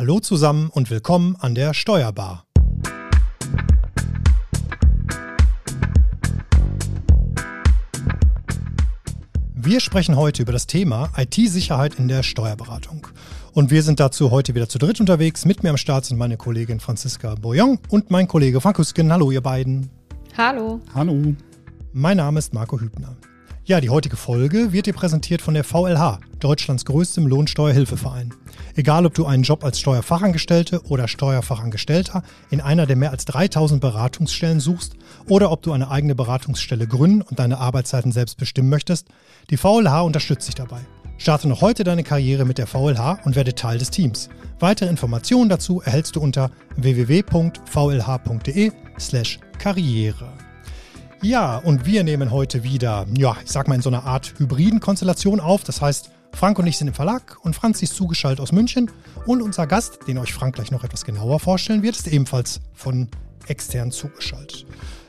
Hallo zusammen und willkommen an der Steuerbar. Wir sprechen heute über das Thema IT-Sicherheit in der Steuerberatung. Und wir sind dazu heute wieder zu dritt unterwegs. Mit mir am Start sind meine Kollegin Franziska Boyong und mein Kollege Frank Hüsken. Hallo, ihr beiden. Hallo. Hallo. Mein Name ist Marco Hübner. Ja, die heutige Folge wird dir präsentiert von der VLH, Deutschlands größtem Lohnsteuerhilfeverein. Egal, ob du einen Job als Steuerfachangestellte oder Steuerfachangestellter in einer der mehr als 3000 Beratungsstellen suchst oder ob du eine eigene Beratungsstelle gründen und deine Arbeitszeiten selbst bestimmen möchtest, die VLH unterstützt dich dabei. Starte noch heute deine Karriere mit der VLH und werde Teil des Teams. Weitere Informationen dazu erhältst du unter www.vlh.de/karriere. Ja, und wir nehmen heute wieder, ja, ich sag mal in so einer Art hybriden Konstellation auf. Das heißt, Frank und ich sind im Verlag und Franz ist zugeschaltet aus München. Und unser Gast, den euch Frank gleich noch etwas genauer vorstellen wird, ist ebenfalls von extern zugeschaltet.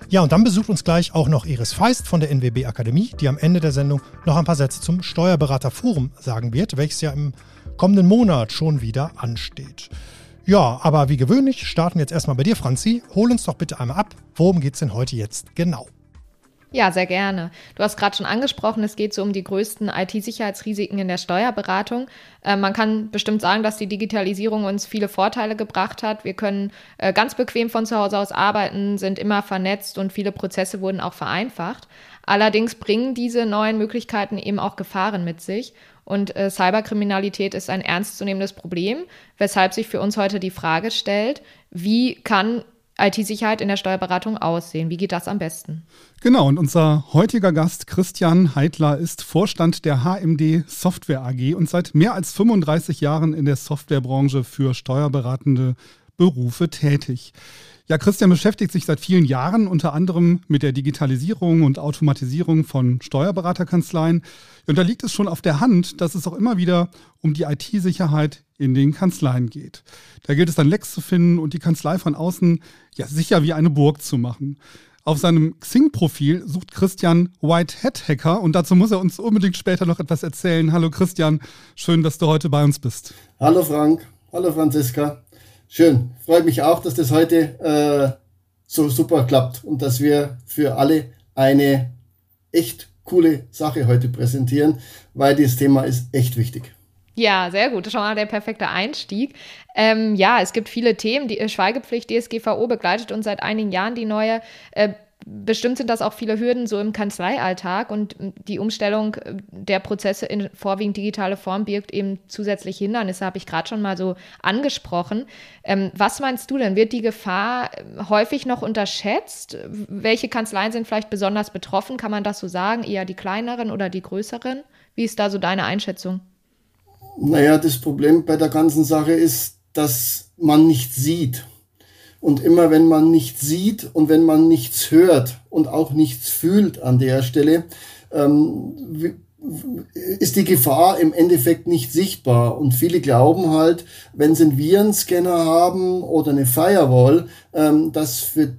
Ja, und dann besucht uns gleich auch noch Iris Feist von der NWB Akademie, die am Ende der Sendung noch ein paar Sätze zum Steuerberaterforum sagen wird, welches ja im kommenden Monat schon wieder ansteht. Ja, aber wie gewöhnlich starten wir jetzt erstmal bei dir, Franzi. Hol uns doch bitte einmal ab. Worum geht es denn heute jetzt genau? Ja, sehr gerne. Du hast gerade schon angesprochen, es geht so um die größten IT-Sicherheitsrisiken in der Steuerberatung. Äh, man kann bestimmt sagen, dass die Digitalisierung uns viele Vorteile gebracht hat. Wir können äh, ganz bequem von zu Hause aus arbeiten, sind immer vernetzt und viele Prozesse wurden auch vereinfacht. Allerdings bringen diese neuen Möglichkeiten eben auch Gefahren mit sich. Und äh, Cyberkriminalität ist ein ernstzunehmendes Problem, weshalb sich für uns heute die Frage stellt, wie kann IT-Sicherheit in der Steuerberatung aussehen? Wie geht das am besten? Genau, und unser heutiger Gast Christian Heidler ist Vorstand der HMD Software AG und seit mehr als 35 Jahren in der Softwarebranche für steuerberatende Berufe tätig. Ja, Christian beschäftigt sich seit vielen Jahren unter anderem mit der Digitalisierung und Automatisierung von Steuerberaterkanzleien. Und da liegt es schon auf der Hand, dass es auch immer wieder um die IT-Sicherheit in den Kanzleien geht. Da gilt es dann Lecks zu finden und die Kanzlei von außen ja sicher wie eine Burg zu machen. Auf seinem Xing-Profil sucht Christian White Hat Hacker und dazu muss er uns unbedingt später noch etwas erzählen. Hallo Christian, schön, dass du heute bei uns bist. Hallo Frank, hallo Franziska. Schön, freut mich auch, dass das heute äh, so super klappt und dass wir für alle eine echt coole Sache heute präsentieren, weil dieses Thema ist echt wichtig. Ja, sehr gut. Das ist schon mal der perfekte Einstieg. Ähm, ja, es gibt viele Themen. Die Schweigepflicht DSGVO begleitet uns seit einigen Jahren die neue. Äh, bestimmt sind das auch viele Hürden so im Kanzleialltag und die Umstellung der Prozesse in vorwiegend digitale Form birgt eben zusätzlich Hindernisse, habe ich gerade schon mal so angesprochen. Ähm, was meinst du denn? Wird die Gefahr äh, häufig noch unterschätzt? Welche Kanzleien sind vielleicht besonders betroffen? Kann man das so sagen? Eher die kleineren oder die größeren? Wie ist da so deine Einschätzung? Naja, das Problem bei der ganzen Sache ist, dass man nicht sieht. Und immer wenn man nichts sieht und wenn man nichts hört und auch nichts fühlt an der Stelle, ähm, ist die Gefahr im Endeffekt nicht sichtbar. Und viele glauben halt, wenn sie einen Virenscanner haben oder eine Firewall, ähm, dass, für,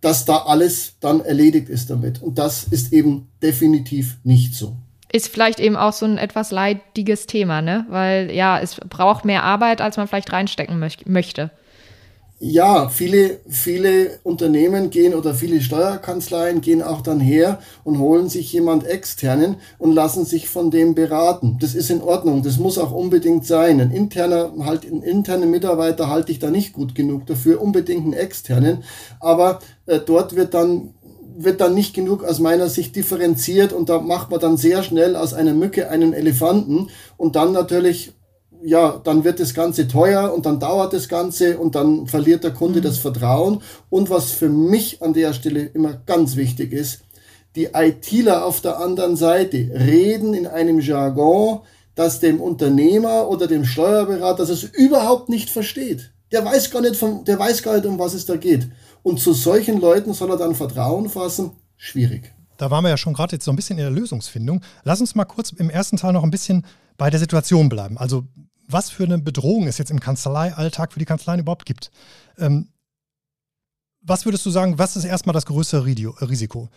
dass da alles dann erledigt ist damit. Und das ist eben definitiv nicht so ist vielleicht eben auch so ein etwas leidiges Thema, ne? Weil ja, es braucht mehr Arbeit, als man vielleicht reinstecken möch möchte. Ja, viele, viele Unternehmen gehen oder viele Steuerkanzleien gehen auch dann her und holen sich jemand externen und lassen sich von dem beraten. Das ist in Ordnung. Das muss auch unbedingt sein. Ein interner, halt, ein interner Mitarbeiter halte ich da nicht gut genug dafür. Unbedingt einen externen. Aber äh, dort wird dann wird dann nicht genug aus meiner Sicht differenziert und da macht man dann sehr schnell aus einer Mücke einen Elefanten und dann natürlich, ja, dann wird das Ganze teuer und dann dauert das Ganze und dann verliert der Kunde mhm. das Vertrauen. Und was für mich an der Stelle immer ganz wichtig ist, die ITler auf der anderen Seite reden in einem Jargon, das dem Unternehmer oder dem Steuerberater das es überhaupt nicht versteht. Der weiß gar nicht, von, der weiß gar nicht, um was es da geht. Und zu solchen Leuten soll er dann Vertrauen fassen? Schwierig. Da waren wir ja schon gerade jetzt so ein bisschen in der Lösungsfindung. Lass uns mal kurz im ersten Teil noch ein bisschen bei der Situation bleiben. Also was für eine Bedrohung es jetzt im Kanzleialltag für die Kanzleien überhaupt gibt. Ähm, was würdest du sagen, was ist erstmal das größte Risiko?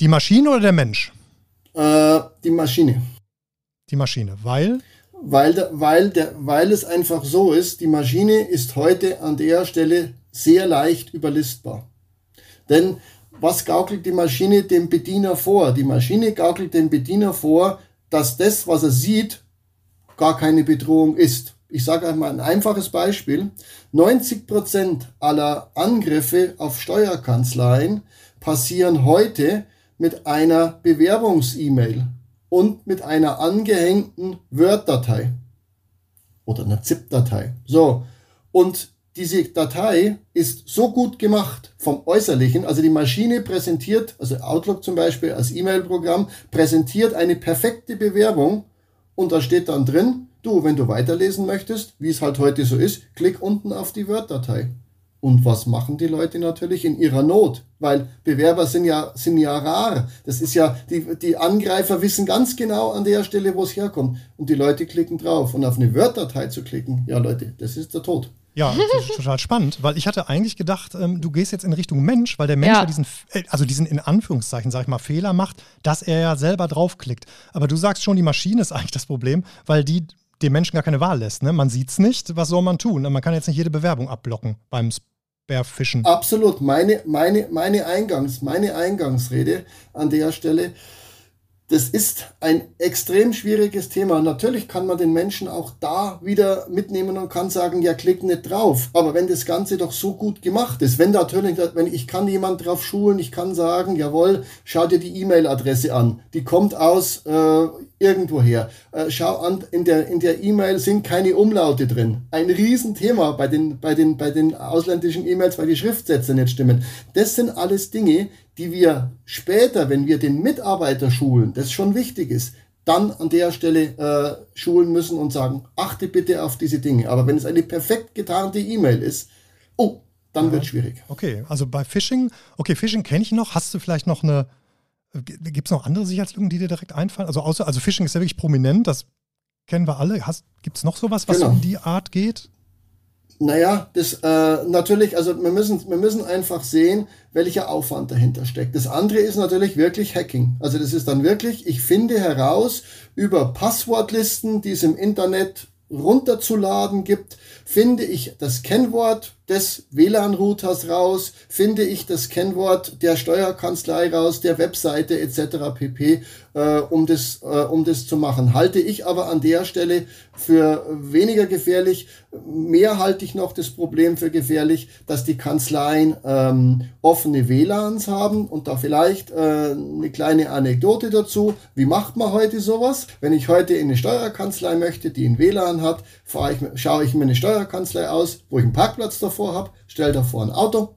Die Maschine oder der Mensch? Äh, die Maschine. Die Maschine, weil? weil, weil, der, weil es einfach so ist, die Maschine ist heute an der Stelle sehr leicht überlistbar. Denn was gaukelt die Maschine dem Bediener vor? Die Maschine gaukelt dem Bediener vor, dass das, was er sieht, gar keine Bedrohung ist. Ich sage einmal ein einfaches Beispiel. 90 Prozent aller Angriffe auf Steuerkanzleien passieren heute mit einer Bewerbungs-E-Mail und mit einer angehängten Word-Datei oder einer ZIP-Datei. So, und diese Datei ist so gut gemacht vom Äußerlichen, also die Maschine präsentiert, also Outlook zum Beispiel als E-Mail-Programm, präsentiert eine perfekte Bewerbung und da steht dann drin, du, wenn du weiterlesen möchtest, wie es halt heute so ist, klick unten auf die Word-Datei. Und was machen die Leute natürlich in ihrer Not? Weil Bewerber sind ja, sind ja rar. Das ist ja, die, die Angreifer wissen ganz genau an der Stelle, wo es herkommt. Und die Leute klicken drauf. Und auf eine Word-Datei zu klicken, ja Leute, das ist der Tod. Ja, das ist total spannend, weil ich hatte eigentlich gedacht, ähm, du gehst jetzt in Richtung Mensch, weil der Mensch ja. ja diesen, äh, also diesen in Anführungszeichen, sag ich mal, Fehler macht, dass er ja selber draufklickt. Aber du sagst schon, die Maschine ist eigentlich das Problem, weil die dem Menschen gar keine Wahl lässt. Ne? Man sieht es nicht, was soll man tun? Man kann jetzt nicht jede Bewerbung abblocken beim Bärfischen. Absolut. Meine, meine, meine, Eingangs, meine Eingangsrede an der Stelle das ist ein extrem schwieriges Thema. Natürlich kann man den Menschen auch da wieder mitnehmen und kann sagen, ja, klick nicht drauf. Aber wenn das Ganze doch so gut gemacht ist, wenn natürlich, wenn ich kann jemand drauf schulen, ich kann sagen, jawohl, schau dir die E-Mail-Adresse an. Die kommt aus äh, irgendwoher. Äh, schau an, in der in der E-Mail sind keine Umlaute drin. Ein Riesenthema bei den bei den bei den ausländischen E-Mails, weil die Schriftsätze nicht stimmen. Das sind alles Dinge, die wir später, wenn wir den Mitarbeiter schulen, das schon wichtig ist, dann an der Stelle äh, schulen müssen und sagen, achte bitte auf diese Dinge. Aber wenn es eine perfekt getarnte E-Mail ist, oh, dann ja. wird es schwierig. Okay, also bei Phishing, okay, Phishing kenne ich noch. Hast du vielleicht noch eine, gibt es noch andere Sicherheitslücken, die dir direkt einfallen? Also außer, also Phishing ist ja wirklich prominent, das kennen wir alle. Gibt es noch sowas, was genau. um die Art geht? Naja, das äh, natürlich, also wir müssen, wir müssen einfach sehen, welcher Aufwand dahinter steckt. Das andere ist natürlich wirklich Hacking. Also das ist dann wirklich, ich finde heraus über Passwortlisten, die es im Internet runterzuladen gibt, finde ich das Kennwort des WLAN-Routers raus, finde ich das Kennwort der Steuerkanzlei raus, der Webseite etc. pp, äh, um, das, äh, um das zu machen. Halte ich aber an der Stelle für weniger gefährlich. Mehr halte ich noch das Problem für gefährlich, dass die Kanzleien ähm, offene WLANs haben und da vielleicht äh, eine kleine Anekdote dazu. Wie macht man heute sowas? Wenn ich heute in eine Steuerkanzlei möchte, die ein WLAN hat, ich, schaue ich mir eine Steuerkanzlei aus, wo ich einen Parkplatz davor habe, stelle davor ein Auto,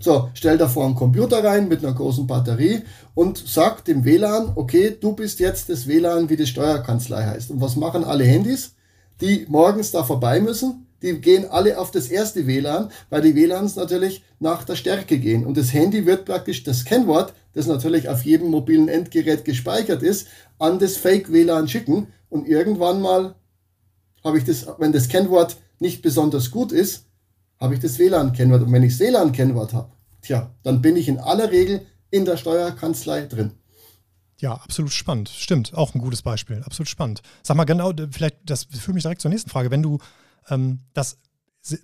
so, stell davor einen Computer rein mit einer großen Batterie und sag dem WLAN, okay, du bist jetzt das WLAN, wie die Steuerkanzlei heißt. Und was machen alle Handys, die morgens da vorbei müssen? Die gehen alle auf das erste WLAN, weil die WLANs natürlich nach der Stärke gehen. Und das Handy wird praktisch das Kennwort, das natürlich auf jedem mobilen Endgerät gespeichert ist, an das Fake-WLAN schicken. Und irgendwann mal habe ich das, wenn das Kennwort nicht besonders gut ist, habe ich das WLAN-Kennwort. Und wenn ich das WLAN-Kennwort habe, tja, dann bin ich in aller Regel in der Steuerkanzlei drin. Ja, absolut spannend. Stimmt, auch ein gutes Beispiel. Absolut spannend. Sag mal genau, vielleicht, das führt mich direkt zur nächsten Frage. Wenn du ähm, das,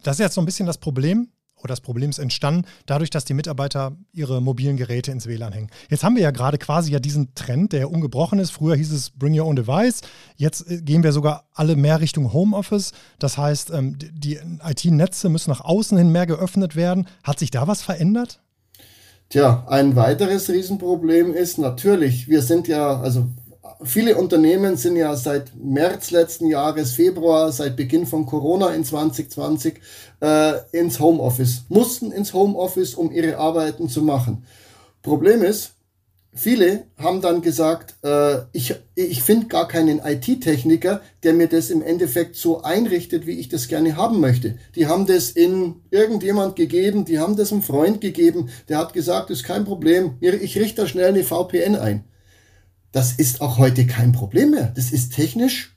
das ist jetzt so ein bisschen das Problem, oder das Problem ist entstanden, dadurch, dass die Mitarbeiter ihre mobilen Geräte ins WLAN hängen. Jetzt haben wir ja gerade quasi ja diesen Trend, der ungebrochen ist. Früher hieß es Bring Your Own Device. Jetzt äh, gehen wir sogar alle mehr Richtung Homeoffice. Das heißt, ähm, die IT-Netze müssen nach außen hin mehr geöffnet werden. Hat sich da was verändert? Tja, ein weiteres Riesenproblem ist natürlich, wir sind ja, also viele Unternehmen sind ja seit März letzten Jahres, Februar, seit Beginn von Corona in 2020 äh, ins Homeoffice, mussten ins Homeoffice, um ihre Arbeiten zu machen. Problem ist, viele haben dann gesagt, äh, ich, ich finde gar keinen IT-Techniker, der mir das im Endeffekt so einrichtet, wie ich das gerne haben möchte. Die haben das in irgendjemand gegeben, die haben das einem Freund gegeben, der hat gesagt, ist kein Problem, ich richte da schnell eine VPN ein. Das ist auch heute kein Problem mehr. Das ist technisch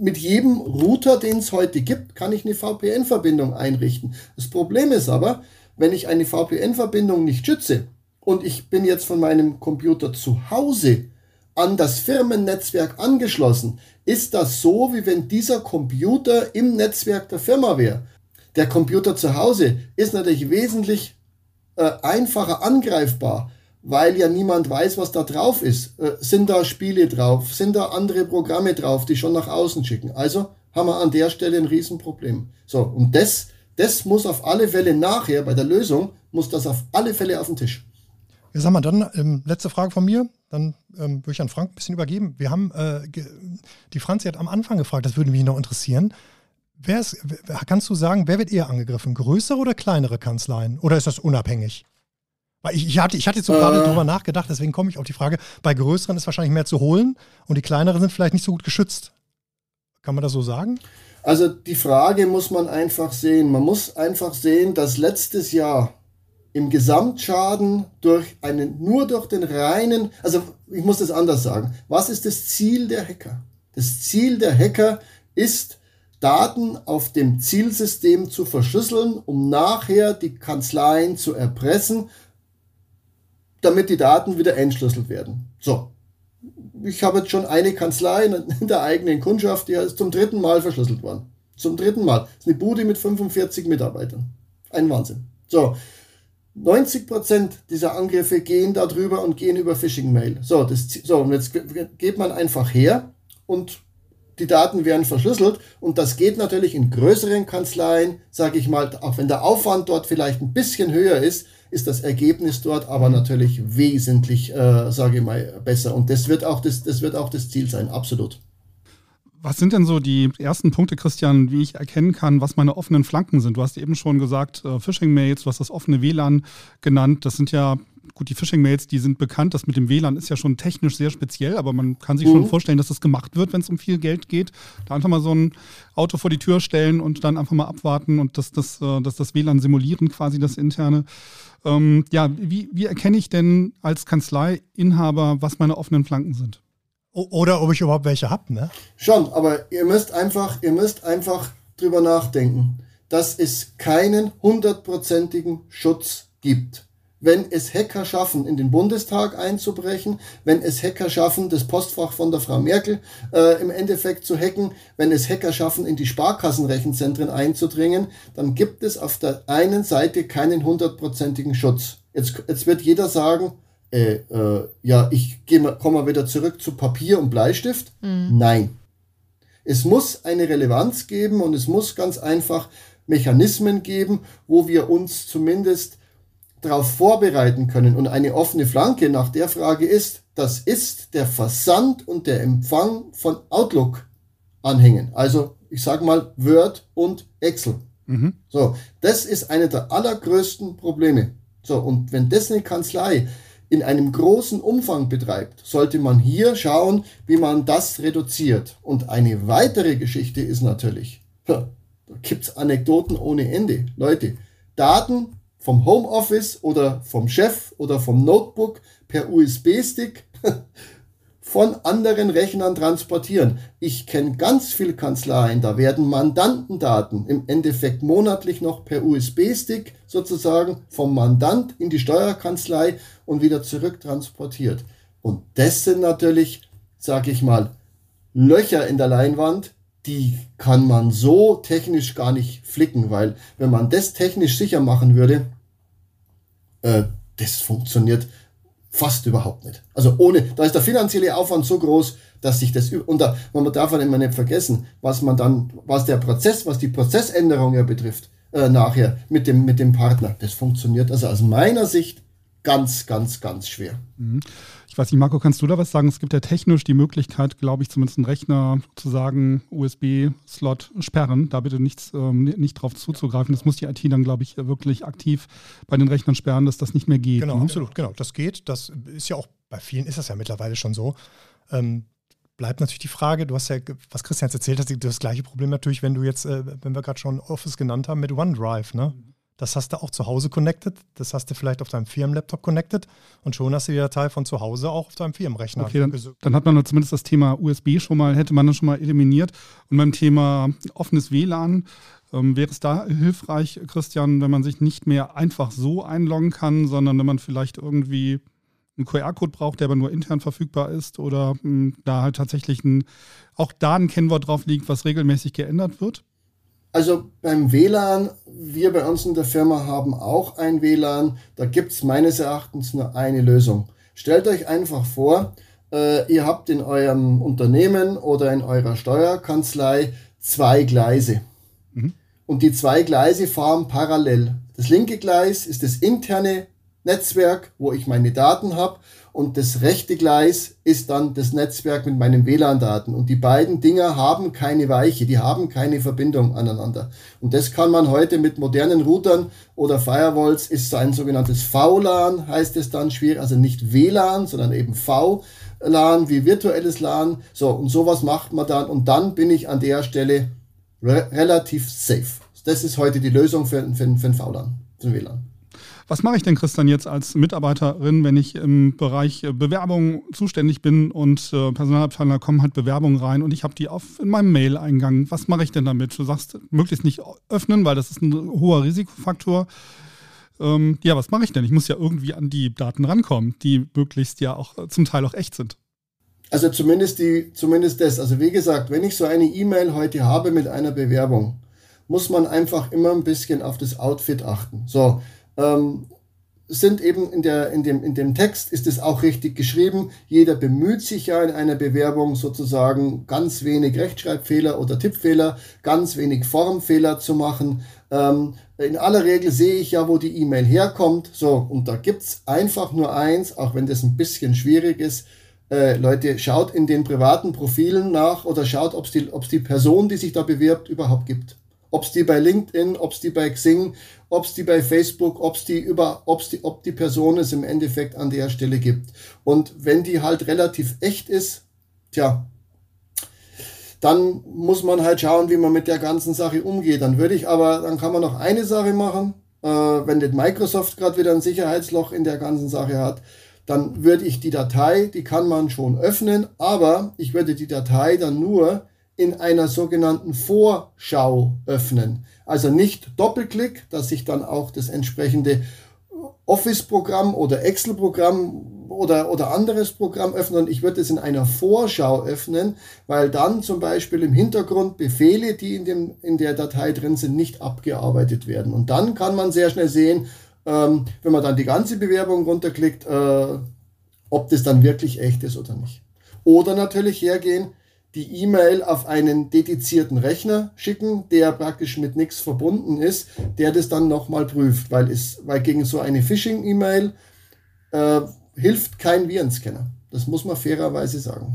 mit jedem Router, den es heute gibt, kann ich eine VPN-Verbindung einrichten. Das Problem ist aber, wenn ich eine VPN-Verbindung nicht schütze und ich bin jetzt von meinem Computer zu Hause an das Firmennetzwerk angeschlossen, ist das so, wie wenn dieser Computer im Netzwerk der Firma wäre. Der Computer zu Hause ist natürlich wesentlich äh, einfacher angreifbar, weil ja niemand weiß, was da drauf ist. Äh, sind da Spiele drauf? Sind da andere Programme drauf, die schon nach außen schicken? Also haben wir an der Stelle ein Riesenproblem. So, und das, das muss auf alle Fälle nachher, bei der Lösung, muss das auf alle Fälle auf den Tisch. Ja, sag mal, dann ähm, letzte Frage von mir. Dann ähm, würde ich an Frank ein bisschen übergeben. Wir haben, äh, die Franzi hat am Anfang gefragt, das würde mich noch interessieren. Wer ist, kannst du sagen, wer wird eher angegriffen? Größere oder kleinere Kanzleien? Oder ist das unabhängig? Weil ich, ich, hatte, ich hatte jetzt so äh, gerade drüber nachgedacht, deswegen komme ich auf die Frage, bei größeren ist wahrscheinlich mehr zu holen und die kleineren sind vielleicht nicht so gut geschützt. Kann man das so sagen? Also die Frage muss man einfach sehen. Man muss einfach sehen, dass letztes Jahr im Gesamtschaden durch einen, nur durch den reinen, also ich muss das anders sagen. Was ist das Ziel der Hacker? Das Ziel der Hacker ist, Daten auf dem Zielsystem zu verschlüsseln, um nachher die Kanzleien zu erpressen, damit die Daten wieder entschlüsselt werden. So. Ich habe jetzt schon eine Kanzlei in der eigenen Kundschaft, die ist zum dritten Mal verschlüsselt worden. Zum dritten Mal. Das ist eine Bude mit 45 Mitarbeitern. Ein Wahnsinn. So. 90% dieser Angriffe gehen darüber und gehen über Phishing-Mail. So, so, und jetzt geht man einfach her und die Daten werden verschlüsselt und das geht natürlich in größeren Kanzleien, sage ich mal, auch wenn der Aufwand dort vielleicht ein bisschen höher ist, ist das Ergebnis dort aber natürlich wesentlich, äh, sage ich mal, besser. Und das wird auch das, das wird auch das Ziel sein, absolut. Was sind denn so die ersten Punkte, Christian, wie ich erkennen kann, was meine offenen Flanken sind? Du hast eben schon gesagt, äh, Phishing-Mails, du hast das offene WLAN genannt. Das sind ja, gut, die Phishing-Mails, die sind bekannt. Das mit dem WLAN ist ja schon technisch sehr speziell, aber man kann sich mhm. schon vorstellen, dass das gemacht wird, wenn es um viel Geld geht. Da einfach mal so ein Auto vor die Tür stellen und dann einfach mal abwarten und dass das, äh, dass das WLAN simulieren, quasi das interne. Ähm, ja, wie, wie erkenne ich denn als Kanzleiinhaber, was meine offenen Flanken sind? Oder ob ich überhaupt welche habe, ne? Schon, aber ihr müsst einfach, ihr müsst einfach drüber nachdenken, dass es keinen hundertprozentigen Schutz gibt. Wenn es Hacker schaffen, in den Bundestag einzubrechen, wenn es Hacker schaffen, das Postfach von der Frau Merkel äh, im Endeffekt zu hacken, wenn es Hacker schaffen, in die Sparkassenrechenzentren einzudringen, dann gibt es auf der einen Seite keinen hundertprozentigen Schutz. Jetzt, jetzt wird jeder sagen, äh, äh, ja, ich komme mal wieder zurück zu Papier und Bleistift. Mhm. Nein. Es muss eine Relevanz geben und es muss ganz einfach Mechanismen geben, wo wir uns zumindest darauf vorbereiten können. Und eine offene Flanke nach der Frage ist, das ist der Versand und der Empfang von Outlook-Anhängen. Also ich sage mal Word und Excel. Mhm. So, das ist eine der allergrößten Probleme. So, und wenn das eine Kanzlei in einem großen Umfang betreibt, sollte man hier schauen, wie man das reduziert. Und eine weitere Geschichte ist natürlich, da gibt es Anekdoten ohne Ende. Leute, Daten vom Homeoffice oder vom Chef oder vom Notebook per USB-Stick von anderen Rechnern transportieren. Ich kenne ganz viele Kanzleien, da werden Mandantendaten im Endeffekt monatlich noch per USB-Stick sozusagen vom Mandant in die Steuerkanzlei und wieder zurück transportiert. Und das sind natürlich, sage ich mal, Löcher in der Leinwand, die kann man so technisch gar nicht flicken, weil wenn man das technisch sicher machen würde, äh, das funktioniert Fast überhaupt nicht. Also ohne, da ist der finanzielle Aufwand so groß, dass sich das, und da, man darf halt immer nicht vergessen, was man dann, was der Prozess, was die Prozessänderung ja betrifft, äh, nachher mit dem, mit dem Partner. Das funktioniert also aus meiner Sicht ganz, ganz, ganz schwer. Mhm. Ich weiß nicht, Marco, kannst du da was sagen? Es gibt ja technisch die Möglichkeit, glaube ich, zumindest einen Rechner zu sagen, USB-Slot sperren, da bitte nichts, ähm, nicht drauf zuzugreifen. Das muss die IT dann, glaube ich, wirklich aktiv bei den Rechnern sperren, dass das nicht mehr geht. Genau, ne? absolut, genau. Das geht. Das ist ja auch, bei vielen ist das ja mittlerweile schon so. Ähm, bleibt natürlich die Frage, du hast ja, was Christian jetzt erzählt hat, das gleiche Problem natürlich, wenn du jetzt, äh, wenn wir gerade schon Office genannt haben, mit OneDrive, ne? Das hast du auch zu Hause connected, das hast du vielleicht auf deinem Firmenlaptop connected und schon hast du die Datei von zu Hause auch auf deinem Firmenrechner. Okay, dann, dann hat man zumindest das Thema USB schon mal, hätte man dann schon mal eliminiert. Und beim Thema offenes WLAN, ähm, wäre es da hilfreich, Christian, wenn man sich nicht mehr einfach so einloggen kann, sondern wenn man vielleicht irgendwie einen QR-Code braucht, der aber nur intern verfügbar ist oder mh, hm, da halt tatsächlich ein, auch da ein Kennwort drauf liegt, was regelmäßig geändert wird? Also beim WLAN, wir bei uns in der Firma haben auch ein WLAN. Da gibt es meines Erachtens nur eine Lösung. Stellt euch einfach vor, äh, ihr habt in eurem Unternehmen oder in eurer Steuerkanzlei zwei Gleise. Mhm. Und die zwei Gleise fahren parallel. Das linke Gleis ist das interne Netzwerk, wo ich meine Daten habe und das rechte Gleis ist dann das Netzwerk mit meinen WLAN-Daten. Und die beiden Dinger haben keine Weiche, die haben keine Verbindung aneinander. Und das kann man heute mit modernen Routern oder Firewalls, ist ein sogenanntes VLAN, heißt es dann schwierig, also nicht WLAN, sondern eben VLAN wie virtuelles LAN. So, und sowas macht man dann und dann bin ich an der Stelle re relativ safe. Das ist heute die Lösung für, für, für ein VLAN, für ein WLAN. Was mache ich denn, Christian, jetzt als Mitarbeiterin, wenn ich im Bereich äh, Bewerbung zuständig bin und äh, Personalabteilung kommen halt Bewerbungen rein und ich habe die auf in meinem Mail-Eingang. Was mache ich denn damit? Du sagst, möglichst nicht öffnen, weil das ist ein hoher Risikofaktor. Ähm, ja, was mache ich denn? Ich muss ja irgendwie an die Daten rankommen, die möglichst ja auch äh, zum Teil auch echt sind. Also zumindest die, zumindest das. Also wie gesagt, wenn ich so eine E-Mail heute habe mit einer Bewerbung, muss man einfach immer ein bisschen auf das Outfit achten. So, ähm, sind eben in, der, in, dem, in dem Text ist es auch richtig geschrieben. Jeder bemüht sich ja in einer Bewerbung sozusagen ganz wenig Rechtschreibfehler oder Tippfehler, ganz wenig Formfehler zu machen. Ähm, in aller Regel sehe ich ja, wo die E-Mail herkommt. So, und da gibt's einfach nur eins, auch wenn das ein bisschen schwierig ist. Äh, Leute, schaut in den privaten Profilen nach oder schaut, ob es die, die Person, die sich da bewirbt, überhaupt gibt. Ob es die bei LinkedIn, ob es die bei Xing, ob es die bei Facebook, ob es die über, ob's die, ob die Person es im Endeffekt an der Stelle gibt. Und wenn die halt relativ echt ist, tja, dann muss man halt schauen, wie man mit der ganzen Sache umgeht. Dann würde ich aber, dann kann man noch eine Sache machen, äh, wenn das Microsoft gerade wieder ein Sicherheitsloch in der ganzen Sache hat, dann würde ich die Datei, die kann man schon öffnen, aber ich würde die Datei dann nur in einer sogenannten Vorschau öffnen. Also nicht Doppelklick, dass sich dann auch das entsprechende Office-Programm oder Excel-Programm oder, oder anderes Programm öffnen. Ich würde es in einer Vorschau öffnen, weil dann zum Beispiel im Hintergrund Befehle, die in, dem, in der Datei drin sind, nicht abgearbeitet werden. Und dann kann man sehr schnell sehen, ähm, wenn man dann die ganze Bewerbung runterklickt, äh, ob das dann wirklich echt ist oder nicht. Oder natürlich hergehen, die E-Mail auf einen dedizierten Rechner schicken, der praktisch mit nichts verbunden ist, der das dann nochmal prüft, weil, es, weil gegen so eine Phishing-E-Mail äh, hilft kein Virenscanner. Das muss man fairerweise sagen.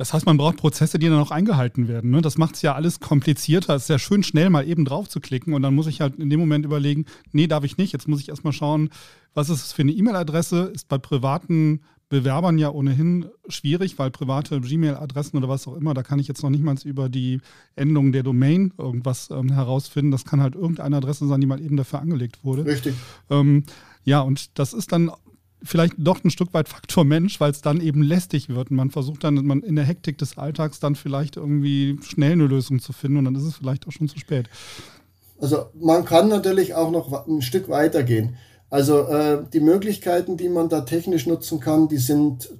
Das heißt, man braucht Prozesse, die dann auch eingehalten werden. Ne? Das macht es ja alles komplizierter. Es ist ja schön, schnell mal eben drauf zu klicken und dann muss ich halt in dem Moment überlegen, nee, darf ich nicht. Jetzt muss ich erstmal schauen, was ist es für eine E-Mail-Adresse? Ist bei privaten Bewerbern ja ohnehin schwierig, weil private Gmail-Adressen oder was auch immer, da kann ich jetzt noch nicht mal über die Endung der Domain irgendwas ähm, herausfinden. Das kann halt irgendeine Adresse sein, die mal eben dafür angelegt wurde. Richtig. Ähm, ja, und das ist dann vielleicht doch ein Stück weit Faktor Mensch, weil es dann eben lästig wird. Und man versucht dann man in der Hektik des Alltags dann vielleicht irgendwie schnell eine Lösung zu finden und dann ist es vielleicht auch schon zu spät. Also man kann natürlich auch noch ein Stück weiter gehen. Also äh, die Möglichkeiten, die man da technisch nutzen kann, die sind,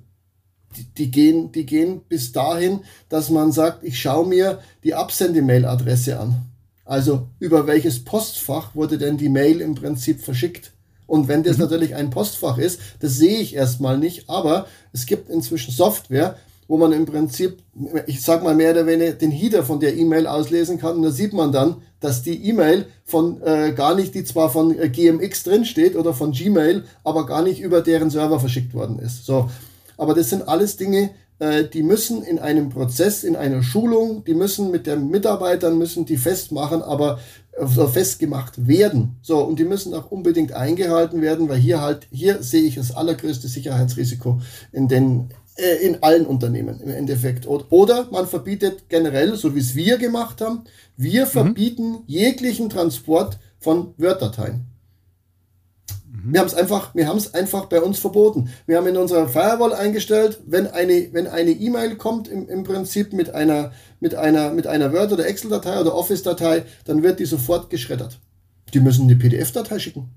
die, die, gehen, die gehen bis dahin, dass man sagt, ich schaue mir die Absendemail-Adresse an. Also über welches Postfach wurde denn die Mail im Prinzip verschickt? Und wenn das mhm. natürlich ein Postfach ist, das sehe ich erstmal nicht, aber es gibt inzwischen Software, wo man im Prinzip, ich sag mal mehr oder weniger, den Header von der E-Mail auslesen kann. Und da sieht man dann, dass die E-Mail von äh, gar nicht, die zwar von äh, GMX drinsteht oder von Gmail, aber gar nicht über deren Server verschickt worden ist. So. Aber das sind alles Dinge, äh, die müssen in einem Prozess, in einer Schulung, die müssen mit den Mitarbeitern, müssen die festmachen, aber äh, festgemacht werden. So, und die müssen auch unbedingt eingehalten werden, weil hier halt, hier sehe ich das allergrößte Sicherheitsrisiko in den in allen Unternehmen im Endeffekt. Oder man verbietet generell, so wie es wir gemacht haben, wir mhm. verbieten jeglichen Transport von Word-Dateien. Mhm. Wir haben es einfach, wir haben es einfach bei uns verboten. Wir haben in unserer Firewall eingestellt, wenn eine, wenn eine E-Mail kommt im, im Prinzip mit einer, mit einer, mit einer Word- oder Excel-Datei oder Office-Datei, dann wird die sofort geschreddert. Die müssen eine PDF-Datei schicken.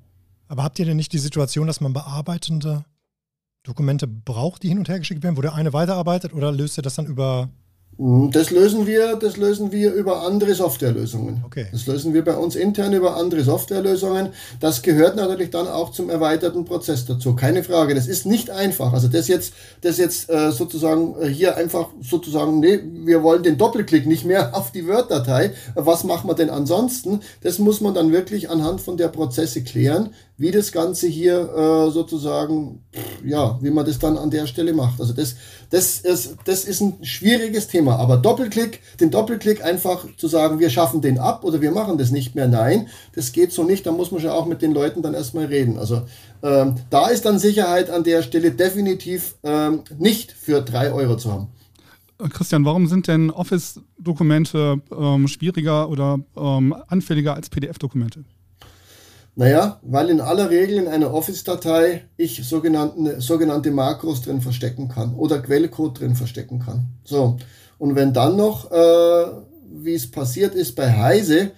Aber habt ihr denn nicht die Situation, dass man bearbeitende Dokumente braucht, die hin und her geschickt werden, wo der eine weiterarbeitet oder löst er das dann über hm, das lösen wir, das lösen wir über andere Softwarelösungen. Okay. Das lösen wir bei uns intern über andere Softwarelösungen. Das gehört natürlich dann auch zum erweiterten Prozess dazu. Keine Frage. Das ist nicht einfach. Also das jetzt, das jetzt äh, sozusagen äh, hier einfach sozusagen, nee, wir wollen den Doppelklick nicht mehr auf die Word-Datei. Was machen wir denn ansonsten? Das muss man dann wirklich anhand von der Prozesse klären wie das Ganze hier äh, sozusagen, ja, wie man das dann an der Stelle macht. Also das, das, ist, das ist ein schwieriges Thema. Aber Doppelklick, den Doppelklick einfach zu sagen, wir schaffen den ab oder wir machen das nicht mehr, nein, das geht so nicht. Da muss man schon auch mit den Leuten dann erstmal reden. Also ähm, da ist dann Sicherheit an der Stelle definitiv ähm, nicht für drei Euro zu haben. Christian, warum sind denn Office-Dokumente ähm, schwieriger oder ähm, anfälliger als PDF-Dokumente? Naja, weil in aller Regel in einer Office-Datei ich sogenannte, Makros drin verstecken kann oder Quellcode drin verstecken kann. So, und wenn dann noch, äh, wie es passiert ist bei Heise,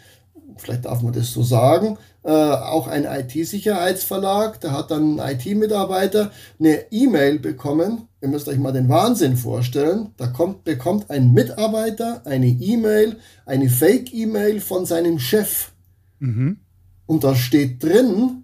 vielleicht darf man das so sagen, äh, auch ein IT-Sicherheitsverlag, da hat dann ein IT-Mitarbeiter eine E-Mail bekommen. Ihr müsst euch mal den Wahnsinn vorstellen. Da kommt, bekommt ein Mitarbeiter eine E-Mail, eine Fake-E-Mail von seinem Chef. Mhm. Und da steht drin,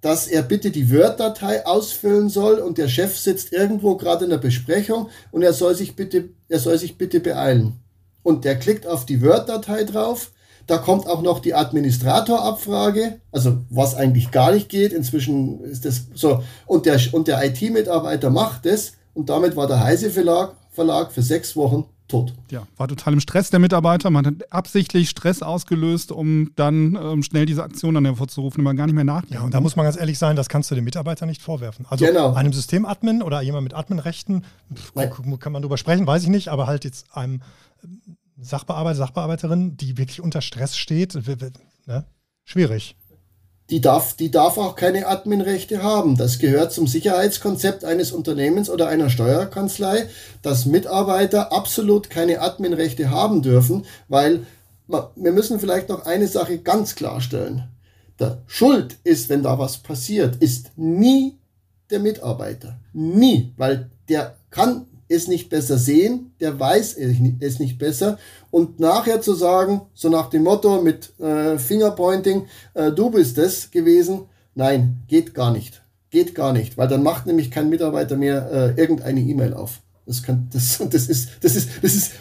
dass er bitte die Word-Datei ausfüllen soll und der Chef sitzt irgendwo gerade in der Besprechung und er soll sich bitte, er soll sich bitte beeilen. Und der klickt auf die Word-Datei drauf. Da kommt auch noch die Administratorabfrage, also was eigentlich gar nicht geht. Inzwischen ist das so. Und der, und der IT-Mitarbeiter macht es und damit war der Heise Verlag, Verlag für sechs Wochen tot. Ja, war total im Stress der Mitarbeiter. Man hat absichtlich Stress ausgelöst, um dann ähm, schnell diese Aktion dann hervorzurufen, die man gar nicht mehr nachdenkt. Ja, und da muss man ganz ehrlich sein, das kannst du dem Mitarbeiter nicht vorwerfen. Also genau. einem Systemadmin oder jemand mit Adminrechten kann man drüber sprechen, weiß ich nicht, aber halt jetzt einem Sachbearbeiter, Sachbearbeiterin, die wirklich unter Stress steht, ne? schwierig die darf, die darf auch keine Adminrechte haben. Das gehört zum Sicherheitskonzept eines Unternehmens oder einer Steuerkanzlei, dass Mitarbeiter absolut keine Adminrechte haben dürfen, weil wir müssen vielleicht noch eine Sache ganz klarstellen. Der Schuld ist, wenn da was passiert, ist nie der Mitarbeiter. Nie, weil der kann es nicht besser sehen, der weiß es nicht besser. Und nachher zu sagen, so nach dem Motto mit äh, Fingerpointing, äh, du bist es gewesen, nein, geht gar nicht. Geht gar nicht, weil dann macht nämlich kein Mitarbeiter mehr äh, irgendeine E-Mail auf. Das, kann, das, das, ist, das, ist, das, ist,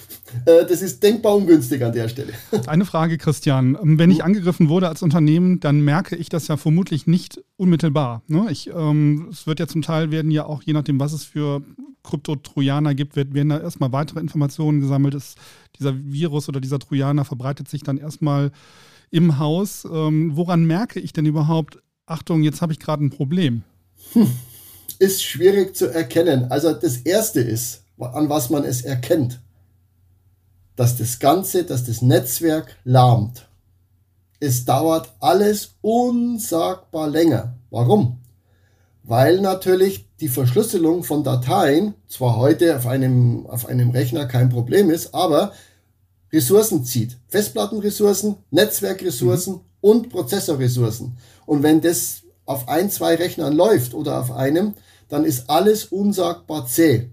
äh, das ist denkbar ungünstig an der Stelle. Eine Frage, Christian. Wenn ich angegriffen wurde als Unternehmen, dann merke ich das ja vermutlich nicht unmittelbar. Ne? Ich, ähm, es wird ja zum Teil werden ja auch, je nachdem, was es für Krypto-Trojaner gibt, werden da erstmal weitere Informationen gesammelt. Ist, dieser Virus oder dieser Trojaner verbreitet sich dann erstmal im Haus. Ähm, woran merke ich denn überhaupt, Achtung, jetzt habe ich gerade ein Problem? Hm ist schwierig zu erkennen. Also das Erste ist, an was man es erkennt, dass das Ganze, dass das Netzwerk lahmt. Es dauert alles unsagbar länger. Warum? Weil natürlich die Verschlüsselung von Dateien zwar heute auf einem, auf einem Rechner kein Problem ist, aber Ressourcen zieht. Festplattenressourcen, Netzwerkressourcen mhm. und Prozessorressourcen. Und wenn das auf ein, zwei Rechnern läuft oder auf einem, dann ist alles unsagbar zäh.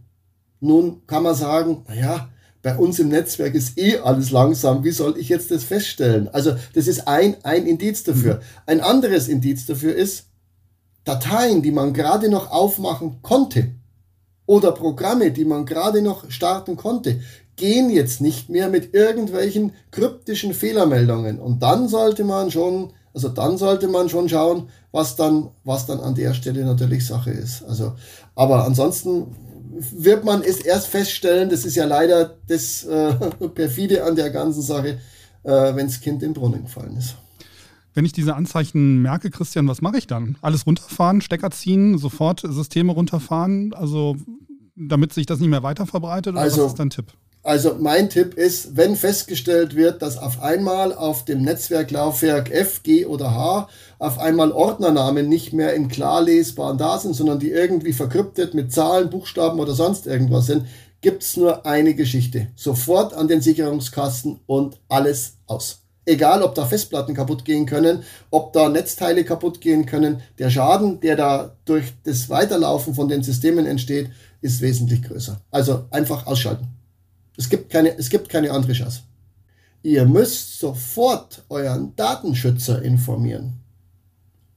Nun kann man sagen, naja, bei uns im Netzwerk ist eh alles langsam. Wie soll ich jetzt das feststellen? Also das ist ein, ein Indiz dafür. Mhm. Ein anderes Indiz dafür ist, Dateien, die man gerade noch aufmachen konnte oder Programme, die man gerade noch starten konnte, gehen jetzt nicht mehr mit irgendwelchen kryptischen Fehlermeldungen. Und dann sollte man schon also dann sollte man schon schauen, was dann, was dann an der Stelle natürlich Sache ist. Also, aber ansonsten wird man es erst feststellen, das ist ja leider das äh, perfide an der ganzen Sache, äh, wenn das Kind in den Brunnen gefallen ist. Wenn ich diese Anzeichen merke, Christian, was mache ich dann? Alles runterfahren, Stecker ziehen, sofort Systeme runterfahren, also damit sich das nicht mehr weiter verbreitet? Oder also, was ist dein Tipp? Also mein Tipp ist, wenn festgestellt wird, dass auf einmal auf dem Netzwerklaufwerk F, G oder H auf einmal Ordnernamen nicht mehr im klar lesbaren da sind, sondern die irgendwie verkryptet mit Zahlen, Buchstaben oder sonst irgendwas sind, gibt's nur eine Geschichte. Sofort an den Sicherungskasten und alles aus. Egal, ob da Festplatten kaputt gehen können, ob da Netzteile kaputt gehen können, der Schaden, der da durch das Weiterlaufen von den Systemen entsteht, ist wesentlich größer. Also einfach ausschalten. Es gibt keine, es gibt keine andere Chance. Ihr müsst sofort euren Datenschützer informieren.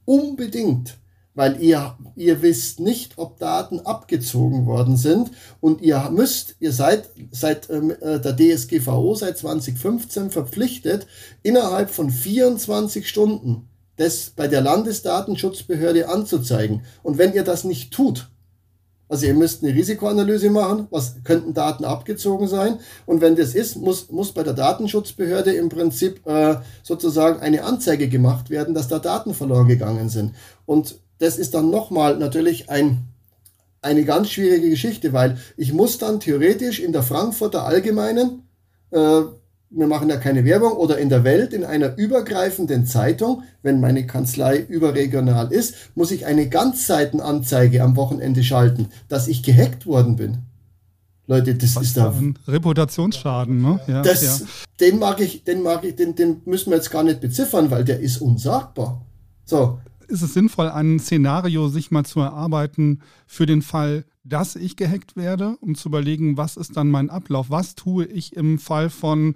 Unbedingt weil ihr, ihr wisst nicht, ob Daten abgezogen worden sind und ihr müsst, ihr seid seit ähm, äh, der DSGVO seit 2015 verpflichtet, innerhalb von 24 Stunden das bei der Landesdatenschutzbehörde anzuzeigen. Und wenn ihr das nicht tut, also ihr müsst eine Risikoanalyse machen, was könnten Daten abgezogen sein. Und wenn das ist, muss, muss bei der Datenschutzbehörde im Prinzip äh, sozusagen eine Anzeige gemacht werden, dass da Daten verloren gegangen sind. Und das ist dann nochmal natürlich ein, eine ganz schwierige Geschichte, weil ich muss dann theoretisch in der Frankfurter Allgemeinen, äh, wir machen ja keine Werbung, oder in der Welt, in einer übergreifenden Zeitung, wenn meine Kanzlei überregional ist, muss ich eine Ganzseitenanzeige am Wochenende schalten, dass ich gehackt worden bin. Leute, das Was ist da. Ein Reputationsschaden, ne? Ja, das, ja. Den mag ich, den mag ich, den, den müssen wir jetzt gar nicht beziffern, weil der ist unsagbar. So, ist es sinnvoll, ein Szenario sich mal zu erarbeiten für den Fall, dass ich gehackt werde, um zu überlegen, was ist dann mein Ablauf? Was tue ich im Fall von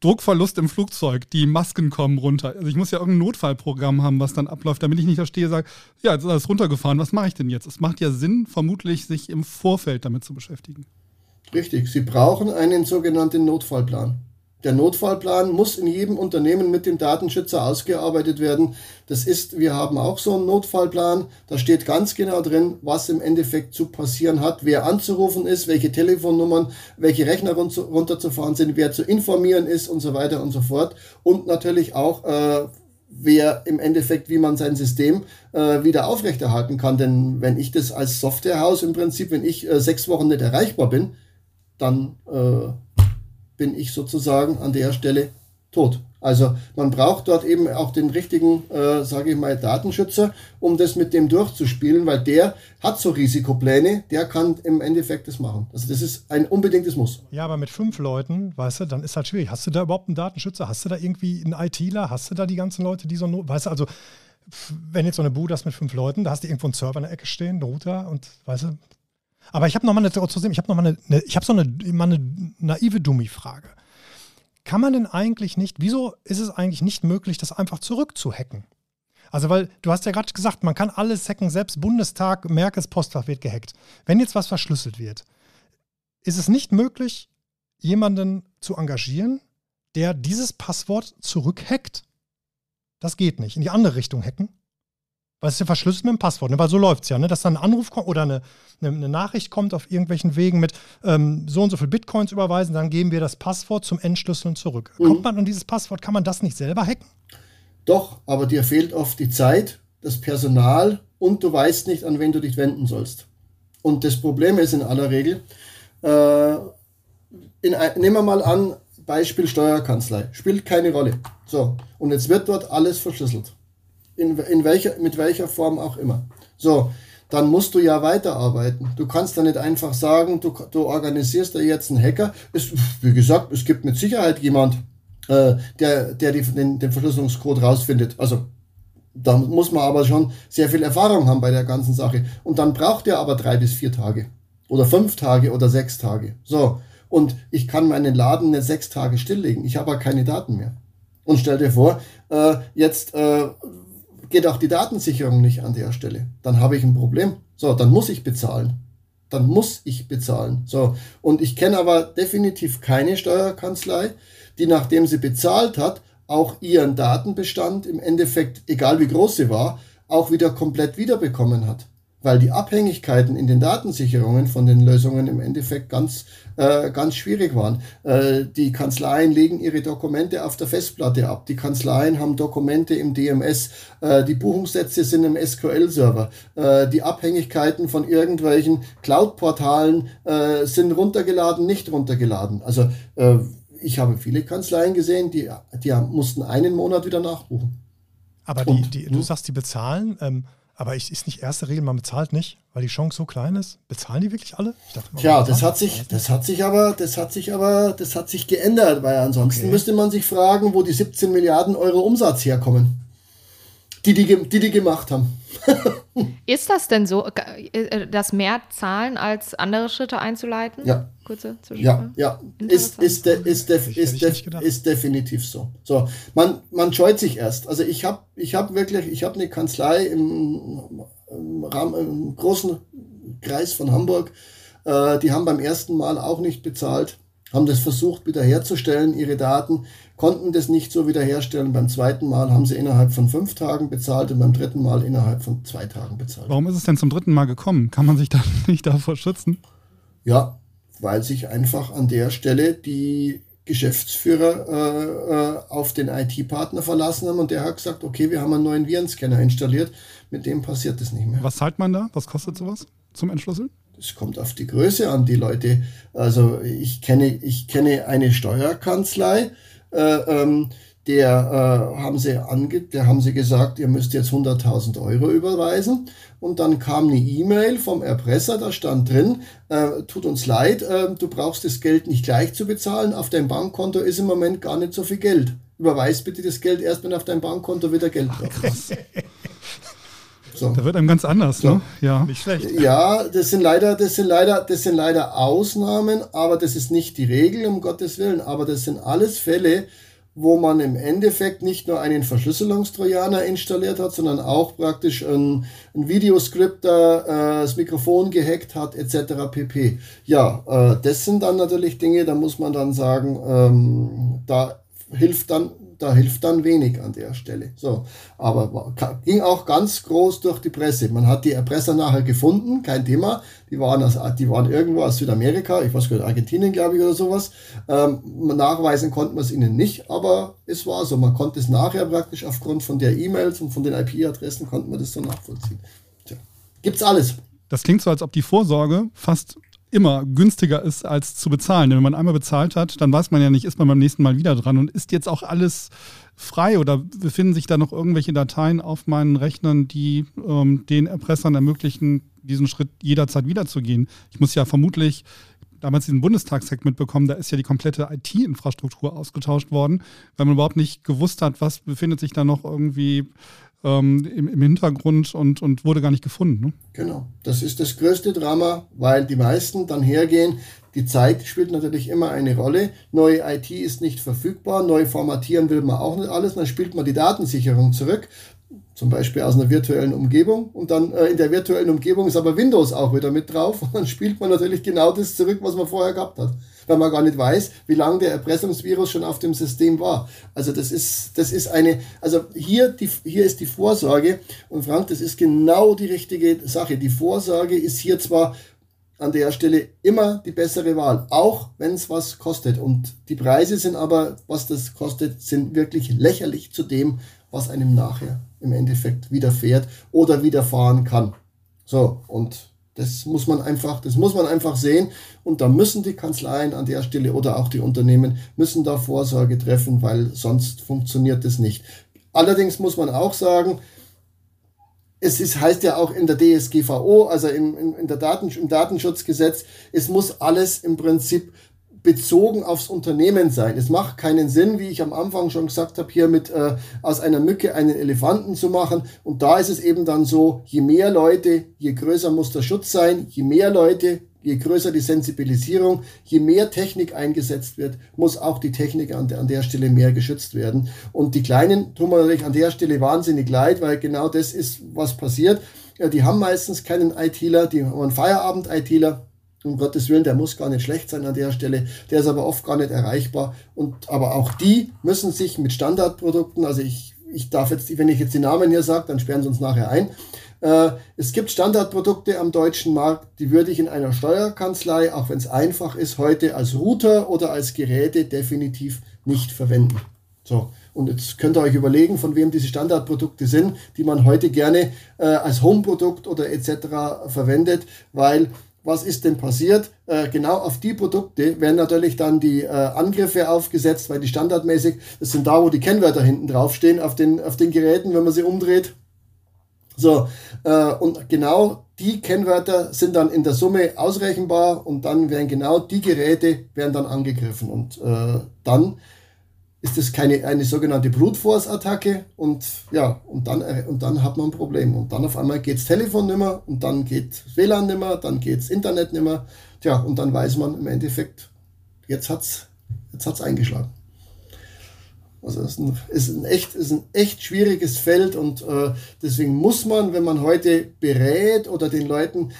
Druckverlust im Flugzeug? Die Masken kommen runter. Also ich muss ja irgendein Notfallprogramm haben, was dann abläuft, damit ich nicht da stehe und sage, ja, jetzt ist alles runtergefahren, was mache ich denn jetzt? Es macht ja Sinn, vermutlich sich im Vorfeld damit zu beschäftigen. Richtig, Sie brauchen einen sogenannten Notfallplan. Der Notfallplan muss in jedem Unternehmen mit dem Datenschützer ausgearbeitet werden. Das ist, wir haben auch so einen Notfallplan. Da steht ganz genau drin, was im Endeffekt zu passieren hat, wer anzurufen ist, welche Telefonnummern, welche Rechner runterzufahren sind, wer zu informieren ist und so weiter und so fort. Und natürlich auch, äh, wer im Endeffekt, wie man sein System äh, wieder aufrechterhalten kann. Denn wenn ich das als Softwarehaus im Prinzip, wenn ich äh, sechs Wochen nicht erreichbar bin, dann äh, bin ich sozusagen an der Stelle tot. Also man braucht dort eben auch den richtigen, äh, sage ich mal, Datenschützer, um das mit dem durchzuspielen, weil der hat so Risikopläne, der kann im Endeffekt das machen. Also das ist ein unbedingtes Muss. Ja, aber mit fünf Leuten, weißt du, dann ist halt schwierig. Hast du da überhaupt einen Datenschützer? Hast du da irgendwie einen ITler? Hast du da die ganzen Leute, die so, weißt du, also wenn jetzt so eine Bude hast mit fünf Leuten, da hast du irgendwo einen Server in der Ecke stehen, einen Router und weißt du, aber ich habe noch mal eine, ich habe noch mal eine ich habe so eine, mal eine naive Dummy-Frage. Kann man denn eigentlich nicht, wieso ist es eigentlich nicht möglich, das einfach zurückzuhacken? Also, weil du hast ja gerade gesagt, man kann alles hacken, selbst Bundestag, Merkels Postfach wird gehackt. Wenn jetzt was verschlüsselt wird, ist es nicht möglich, jemanden zu engagieren, der dieses Passwort zurückhackt? Das geht nicht. In die andere Richtung hacken? Weil es ist ja verschlüsselt mit dem Passwort, ne? weil so läuft es ja, ne? dass dann ein Anruf kommt oder eine, eine, eine Nachricht kommt auf irgendwelchen Wegen mit ähm, so und so viel Bitcoins überweisen, dann geben wir das Passwort zum Entschlüsseln zurück. Mhm. Kommt man an dieses Passwort, kann man das nicht selber hacken? Doch, aber dir fehlt oft die Zeit, das Personal und du weißt nicht, an wen du dich wenden sollst. Und das Problem ist in aller Regel, äh, in, nehmen wir mal an, Beispiel Steuerkanzlei, spielt keine Rolle. So, und jetzt wird dort alles verschlüsselt in, in welcher, mit welcher Form auch immer. So, dann musst du ja weiterarbeiten. Du kannst da nicht einfach sagen, du, du organisierst da jetzt einen Hacker. Es, wie gesagt, es gibt mit Sicherheit jemand, äh, der, der die, den, den Verschlüsselungscode rausfindet. Also da muss man aber schon sehr viel Erfahrung haben bei der ganzen Sache. Und dann braucht er aber drei bis vier Tage. Oder fünf Tage oder sechs Tage. So. Und ich kann meinen Laden nicht sechs Tage stilllegen. Ich habe keine Daten mehr. Und stell dir vor, äh, jetzt äh, geht auch die Datensicherung nicht an der Stelle. Dann habe ich ein Problem. So, dann muss ich bezahlen. Dann muss ich bezahlen. So, und ich kenne aber definitiv keine Steuerkanzlei, die nachdem sie bezahlt hat, auch ihren Datenbestand im Endeffekt, egal wie groß sie war, auch wieder komplett wiederbekommen hat weil die Abhängigkeiten in den Datensicherungen von den Lösungen im Endeffekt ganz, äh, ganz schwierig waren. Äh, die Kanzleien legen ihre Dokumente auf der Festplatte ab. Die Kanzleien haben Dokumente im DMS. Äh, die Buchungssätze sind im SQL-Server. Äh, die Abhängigkeiten von irgendwelchen Cloud-Portalen äh, sind runtergeladen, nicht runtergeladen. Also äh, ich habe viele Kanzleien gesehen, die, die mussten einen Monat wieder nachbuchen. Aber die, die, du sagst, die bezahlen. Ähm Aber ich, ist nicht erste Regel, man bezahlt nicht, weil die Chance so klein ist? Bezahlen die wirklich alle? Ich dachte, Tja, das hat sich, das hat sich aber, das hat sich aber, das hat sich geändert, weil ansonsten okay. müsste man sich fragen, wo die 17 Milliarden Euro Umsatz herkommen die die, die, die gemacht haben. ist das denn so, äh, äh, dass mehr zahlen als andere Schritte einzuleiten? Ja. Kurze Ja, ja. Ist, ist, de, ist, def, ist, def, ist definitiv so. So, man, man scheut sich erst. Also ich habe ich hab wirklich, ich habe eine Kanzlei im, im, Rahmen, im großen Kreis von Hamburg, äh, die haben beim ersten Mal auch nicht bezahlt, haben das versucht wiederherzustellen, ihre Daten konnten das nicht so wiederherstellen. Beim zweiten Mal haben sie innerhalb von fünf Tagen bezahlt und beim dritten Mal innerhalb von zwei Tagen bezahlt. Warum ist es denn zum dritten Mal gekommen? Kann man sich da nicht davor schützen? Ja, weil sich einfach an der Stelle die Geschäftsführer äh, äh auf den IT-Partner verlassen haben und der hat gesagt, okay, wir haben einen neuen Virenscanner installiert, mit dem passiert das nicht mehr. Was zahlt man da? Was kostet sowas zum Entschlüsseln? Es kommt auf die Größe an, die Leute. Also ich kenne, ich kenne eine Steuerkanzlei, äh, ähm, der äh, haben sie ange der haben sie gesagt, ihr müsst jetzt 100.000 Euro überweisen. Und dann kam eine E-Mail vom Erpresser, da stand drin, äh, tut uns leid, äh, du brauchst das Geld nicht gleich zu bezahlen, auf deinem Bankkonto ist im Moment gar nicht so viel Geld. Überweis bitte das Geld erst, wenn auf deinem Bankkonto wieder Geld drauf ist. So. Da wird einem ganz anders, so. ne? Ja. Nicht schlecht. Ja, das sind leider, das sind leider, das sind leider Ausnahmen, aber das ist nicht die Regel, um Gottes Willen. Aber das sind alles Fälle, wo man im Endeffekt nicht nur einen Verschlüsselungstrojaner installiert hat, sondern auch praktisch ein, ein Videoscripter, äh, das Mikrofon gehackt hat, etc. pp. Ja, äh, das sind dann natürlich Dinge, da muss man dann sagen, ähm, da hilft dann da hilft dann wenig an der Stelle. So, aber ging auch ganz groß durch die Presse. Man hat die Erpresser nachher gefunden, kein Thema. Die waren, aus, die waren irgendwo aus Südamerika, ich weiß gar nicht, Argentinien, glaube ich, oder sowas. Ähm, nachweisen konnte man es ihnen nicht, aber es war so. Man konnte es nachher praktisch aufgrund von der E-Mails und von den IP-Adressen konnte man das so nachvollziehen. Tja. Gibt's alles. Das klingt so, als ob die Vorsorge fast immer günstiger ist, als zu bezahlen. Denn wenn man einmal bezahlt hat, dann weiß man ja nicht, ist man beim nächsten Mal wieder dran und ist jetzt auch alles frei oder befinden sich da noch irgendwelche Dateien auf meinen Rechnern, die ähm, den Erpressern ermöglichen, diesen Schritt jederzeit wiederzugehen. Ich muss ja vermutlich damals diesen Bundestagshack mitbekommen, da ist ja die komplette IT-Infrastruktur ausgetauscht worden, weil man überhaupt nicht gewusst hat, was befindet sich da noch irgendwie ähm, im, im, Hintergrund und, und wurde gar nicht gefunden. Ne? Genau, das ist das größte Drama, weil die meisten dann hergehen. Die Zeit spielt natürlich immer eine Rolle. Neue IT ist nicht verfügbar, neu formatieren will man auch nicht alles. Dann spielt man die Datensicherung zurück, zum Beispiel aus einer virtuellen Umgebung. Und dann äh, in der virtuellen Umgebung ist aber Windows auch wieder mit drauf. Und dann spielt man natürlich genau das zurück, was man vorher gehabt hat weil man gar nicht weiß, wie lange der Erpressungsvirus schon auf dem System war. Also das ist, das ist eine, also hier, die, hier ist die Vorsorge und Frank, das ist genau die richtige Sache. Die Vorsorge ist hier zwar an der Stelle immer die bessere Wahl, auch wenn es was kostet. Und die Preise sind aber, was das kostet, sind wirklich lächerlich zu dem, was einem nachher im Endeffekt widerfährt oder widerfahren kann. So, und das muss man einfach, das muss man einfach sehen. Und da müssen die Kanzleien an der Stelle oder auch die Unternehmen müssen da Vorsorge treffen, weil sonst funktioniert das nicht. Allerdings muss man auch sagen, es ist, heißt ja auch in der DSGVO, also im, in, in der Daten, im Datenschutzgesetz, es muss alles im Prinzip bezogen aufs Unternehmen sein. Es macht keinen Sinn, wie ich am Anfang schon gesagt habe, hier mit äh, aus einer Mücke einen Elefanten zu machen. Und da ist es eben dann so, je mehr Leute, je größer muss der Schutz sein, je mehr Leute, je größer die Sensibilisierung, je mehr Technik eingesetzt wird, muss auch die Technik an der, an der Stelle mehr geschützt werden. Und die Kleinen tun mir natürlich an der Stelle wahnsinnig leid, weil genau das ist, was passiert. Ja, die haben meistens keinen ITler, die haben einen Feierabend-ITler um Gottes Willen, der muss gar nicht schlecht sein an der Stelle, der ist aber oft gar nicht erreichbar. Und aber auch die müssen sich mit Standardprodukten, also ich, ich darf jetzt, wenn ich jetzt die Namen hier sage, dann sperren sie uns nachher ein. Äh, es gibt Standardprodukte am deutschen Markt, die würde ich in einer Steuerkanzlei, auch wenn es einfach ist, heute als Router oder als Geräte definitiv nicht verwenden. So. Und jetzt könnt ihr euch überlegen, von wem diese Standardprodukte sind, die man heute gerne äh, als Homeprodukt oder etc. verwendet, weil was ist denn passiert? Äh, genau auf die Produkte werden natürlich dann die äh, Angriffe aufgesetzt, weil die standardmäßig, das sind da, wo die Kennwörter hinten draufstehen, auf den, auf den Geräten, wenn man sie umdreht. So, äh, und genau die Kennwörter sind dann in der Summe ausrechenbar und dann werden genau die Geräte werden dann angegriffen und äh, dann ist das keine eine sogenannte Brute Force Attacke und ja und dann äh, und dann hat man ein Problem und dann auf einmal geht's Telefon nimmer und dann geht WLAN nimmer, dann geht's Internet nimmer, tja und dann weiß man im Endeffekt jetzt hat's jetzt hat's eingeschlagen. Also es ist ein, ist ein, echt, ist ein echt schwieriges Feld und äh, deswegen muss man, wenn man heute berät oder den Leuten,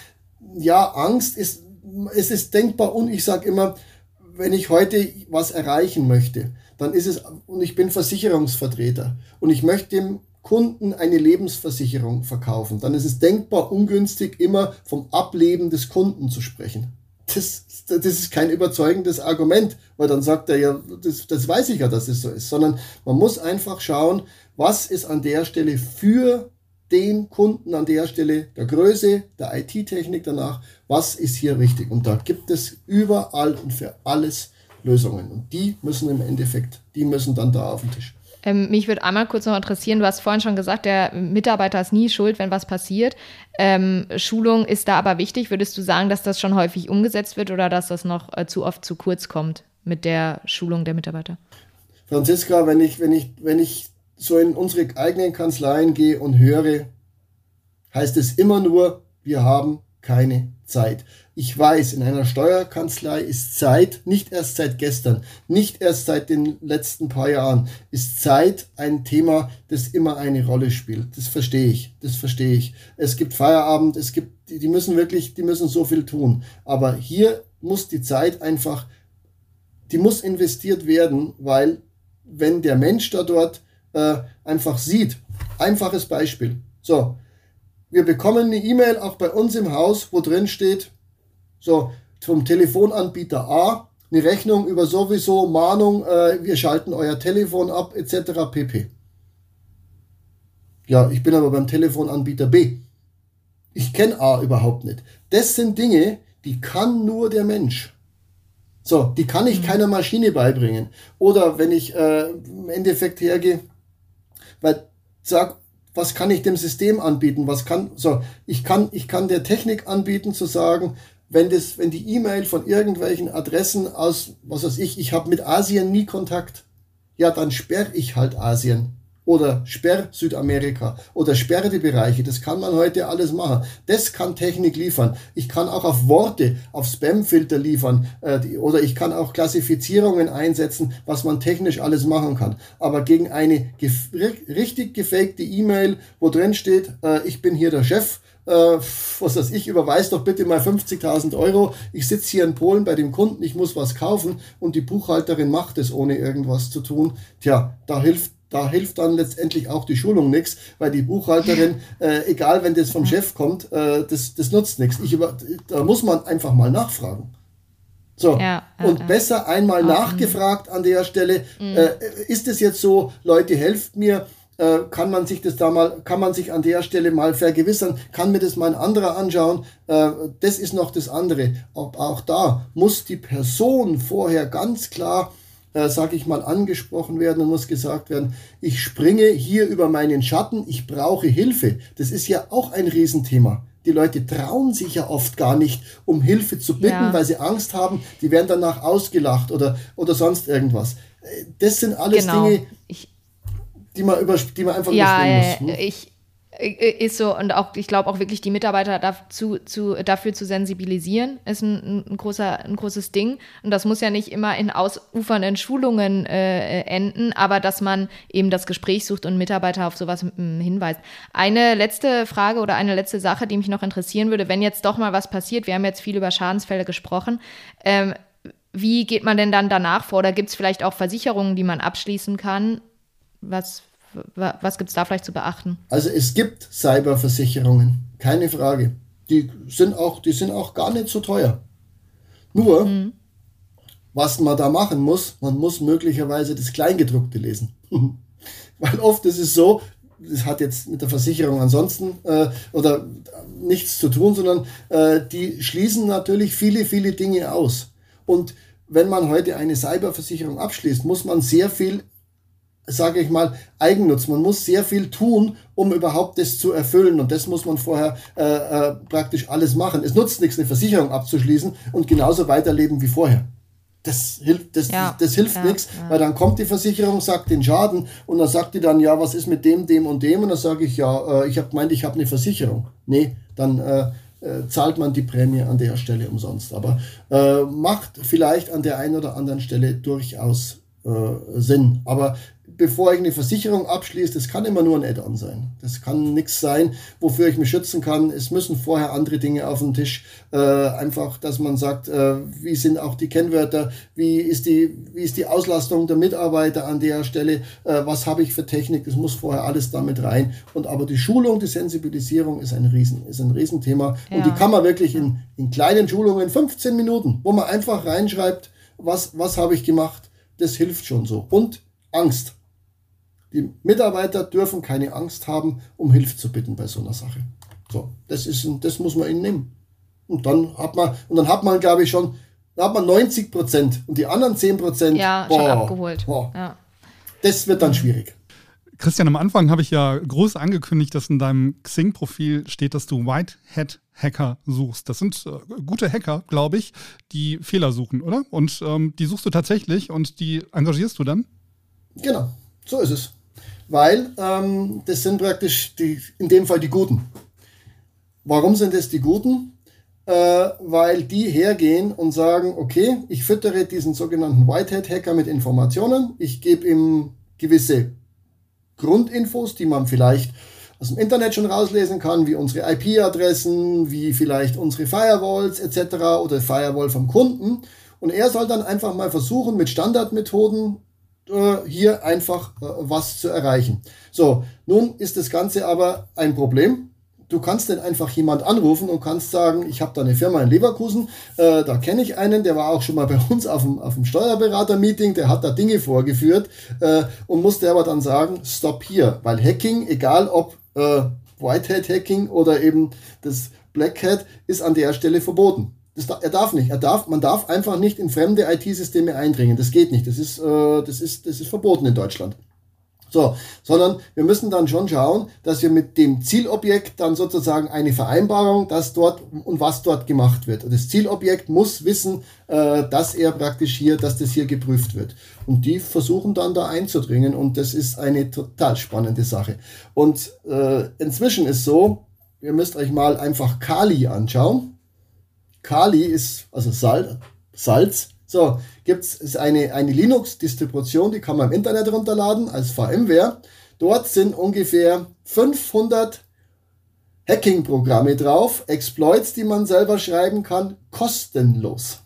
ja, Angst ist, es ist denkbar und ich sage immer, wenn ich heute was erreichen möchte, dann ist es, und ich bin Versicherungsvertreter. Und ich möchte dem Kunden eine Lebensversicherung verkaufen, dann ist es denkbar ungünstig, immer vom Ableben des Kunden zu sprechen. Das, das ist kein überzeugendes Argument, weil dann sagt er ja, das, das weiß ich ja, dass es so ist, sondern man muss einfach schauen, was ist an der Stelle für den Kunden an der Stelle der Größe, der IT-Technik danach, was ist hier richtig. Und da gibt es überall und für alles Lösungen. Und die müssen im Endeffekt, die müssen dann da auf den Tisch. Ähm, mich würde einmal kurz noch interessieren, du hast vorhin schon gesagt, der Mitarbeiter ist nie schuld, wenn was passiert. Ähm, Schulung ist da aber wichtig. Würdest du sagen, dass das schon häufig umgesetzt wird oder dass das noch äh, zu oft zu kurz kommt mit der Schulung der Mitarbeiter? Franziska, wenn ich, wenn ich, wenn ich so in unsere eigenen Kanzleien gehe und höre, heißt es immer nur, wir haben keine Zeit. Ich weiß, in einer Steuerkanzlei ist Zeit, nicht erst seit gestern, nicht erst seit den letzten paar Jahren, ist Zeit ein Thema, das immer eine Rolle spielt. Das verstehe ich, das verstehe ich. Es gibt Feierabend, es gibt, die müssen wirklich, die müssen so viel tun. Aber hier muss die Zeit einfach, die muss investiert werden, weil wenn der Mensch da dort äh, einfach sieht, einfaches Beispiel. So, wir bekommen eine E-Mail auch bei uns im Haus, wo drin steht, so vom Telefonanbieter A, eine Rechnung über sowieso Mahnung, äh, wir schalten euer Telefon ab, etc. pp. Ja, ich bin aber beim Telefonanbieter B. Ich kenne A überhaupt nicht. Das sind Dinge, die kann nur der Mensch. So, die kann ich mhm. keiner Maschine beibringen. Oder wenn ich äh, im Endeffekt hergehe, weil sag, was kann ich dem System anbieten? Was kann, so, ich kann, ich kann der Technik anbieten zu sagen, wenn das, wenn die E-Mail von irgendwelchen Adressen aus, was weiß ich, ich habe mit Asien nie Kontakt, ja, dann sperre ich halt Asien oder sperr Südamerika oder sperre die Bereiche. Das kann man heute alles machen. Das kann Technik liefern. Ich kann auch auf Worte, auf Spamfilter liefern äh, die, oder ich kann auch Klassifizierungen einsetzen, was man technisch alles machen kann. Aber gegen eine gef richtig gefakte E-Mail, wo drin steht, äh, ich bin hier der Chef, äh, was weiß ich, überweis doch bitte mal 50.000 Euro. Ich sitze hier in Polen bei dem Kunden, ich muss was kaufen und die Buchhalterin macht es, ohne irgendwas zu tun. Tja, da hilft da hilft dann letztendlich auch die Schulung nichts, weil die Buchhalterin, äh, egal wenn das vom Chef kommt, äh, das, das nutzt nichts. da muss man einfach mal nachfragen. So, ja, und ja. besser einmal okay. nachgefragt an der Stelle, mhm. äh, ist es jetzt so, Leute, helft mir, äh, kann man sich das da mal, kann man sich an der Stelle mal vergewissern, kann mir das mal ein anderer anschauen, äh, das ist noch das andere. Auch, auch da muss die Person vorher ganz klar äh, sage ich mal, angesprochen werden und muss gesagt werden, ich springe hier über meinen Schatten, ich brauche Hilfe. Das ist ja auch ein Riesenthema. Die Leute trauen sich ja oft gar nicht, um Hilfe zu bitten, ja. weil sie Angst haben, die werden danach ausgelacht oder, oder sonst irgendwas. Äh, das sind alles genau. Dinge, die man, über, die man einfach ja, überspringen muss. Hm? Ich, ist so, und auch, ich glaube auch wirklich die Mitarbeiter dazu, zu, dafür zu sensibilisieren, ist ein, ein, großer, ein großes Ding. Und das muss ja nicht immer in ausufernden Schulungen äh, enden, aber dass man eben das Gespräch sucht und Mitarbeiter auf sowas hinweist. Eine letzte Frage oder eine letzte Sache, die mich noch interessieren würde, wenn jetzt doch mal was passiert, wir haben jetzt viel über Schadensfälle gesprochen, ähm, wie geht man denn dann danach vor? Oder gibt es vielleicht auch Versicherungen, die man abschließen kann? Was was gibt es da vielleicht zu beachten? Also es gibt Cyberversicherungen, keine Frage. Die sind auch, die sind auch gar nicht so teuer. Nur, mhm. was man da machen muss, man muss möglicherweise das Kleingedruckte lesen. Weil oft ist es so, das hat jetzt mit der Versicherung ansonsten äh, oder nichts zu tun, sondern äh, die schließen natürlich viele, viele Dinge aus. Und wenn man heute eine Cyberversicherung abschließt, muss man sehr viel sage ich mal, Eigennutz. Man muss sehr viel tun, um überhaupt das zu erfüllen. Und das muss man vorher äh, äh, praktisch alles machen. Es nutzt nichts, eine Versicherung abzuschließen und genauso weiterleben wie vorher. Das hilft, das, ja, das, das hilft ja, nichts, ja. weil dann kommt die Versicherung, sagt den Schaden und dann sagt die dann, ja, was ist mit dem, dem und dem? Und dann sage ich, ja, äh, ich habe gemeint, ich habe eine Versicherung. Nee, dann äh, äh, zahlt man die Prämie an der Stelle umsonst. Aber äh, macht vielleicht an der einen oder anderen Stelle durchaus Sinn. Aber bevor ich eine Versicherung abschließe, das kann immer nur ein Add-on sein. Das kann nichts sein, wofür ich mich schützen kann. Es müssen vorher andere Dinge auf den Tisch. Äh, einfach, dass man sagt, äh, wie sind auch die Kennwörter, wie ist die, wie ist die Auslastung der Mitarbeiter an der Stelle, äh, was habe ich für Technik, das muss vorher alles damit rein. Und aber die Schulung, die Sensibilisierung ist ein Riesen, ist ein Riesenthema. Ja. Und die kann man wirklich in, in kleinen Schulungen, 15 Minuten, wo man einfach reinschreibt, was, was habe ich gemacht, das hilft schon so. Und Angst. Die Mitarbeiter dürfen keine Angst haben, um Hilfe zu bitten bei so einer Sache. So, das ist, das muss man ihnen nehmen. Und dann hat man, und dann hat man, glaube ich, schon, dann hat man 90 Prozent und die anderen 10 Prozent, ja, boah, schon abgeholt. Boah, ja. Das wird dann schwierig. Christian, am Anfang habe ich ja groß angekündigt, dass in deinem Xing-Profil steht, dass du Whitehead-Hacker suchst. Das sind äh, gute Hacker, glaube ich, die Fehler suchen, oder? Und ähm, die suchst du tatsächlich und die engagierst du dann? Genau, so ist es weil ähm, das sind praktisch die, in dem Fall die Guten. Warum sind es die Guten? Äh, weil die hergehen und sagen, okay, ich füttere diesen sogenannten Whitehead-Hacker mit Informationen, ich gebe ihm gewisse Grundinfos, die man vielleicht aus dem Internet schon rauslesen kann, wie unsere IP-Adressen, wie vielleicht unsere Firewalls etc. oder Firewall vom Kunden. Und er soll dann einfach mal versuchen, mit Standardmethoden hier einfach äh, was zu erreichen. So, nun ist das Ganze aber ein Problem. Du kannst denn einfach jemand anrufen und kannst sagen, ich habe da eine Firma in Leverkusen, äh, da kenne ich einen, der war auch schon mal bei uns auf dem, auf dem Steuerberater-Meeting, der hat da Dinge vorgeführt äh, und musste aber dann sagen, stopp hier, weil Hacking, egal ob äh, Whitehead-Hacking oder eben das Black Hat, ist an der Stelle verboten. Das, er darf nicht. Er darf, man darf einfach nicht in fremde IT-Systeme eindringen. Das geht nicht. Das ist, äh, das, ist, das ist verboten in Deutschland. So, sondern wir müssen dann schon schauen, dass wir mit dem Zielobjekt dann sozusagen eine Vereinbarung, dass dort und was dort gemacht wird. Und das Zielobjekt muss wissen, äh, dass er praktisch hier, dass das hier geprüft wird. Und die versuchen dann da einzudringen und das ist eine total spannende Sache. Und äh, inzwischen ist so, ihr müsst euch mal einfach Kali anschauen. Kali ist also Salz. Salz. So, gibt es eine, eine Linux-Distribution, die kann man im Internet runterladen als VMware. Dort sind ungefähr 500 Hacking-Programme drauf, Exploits, die man selber schreiben kann, kostenlos.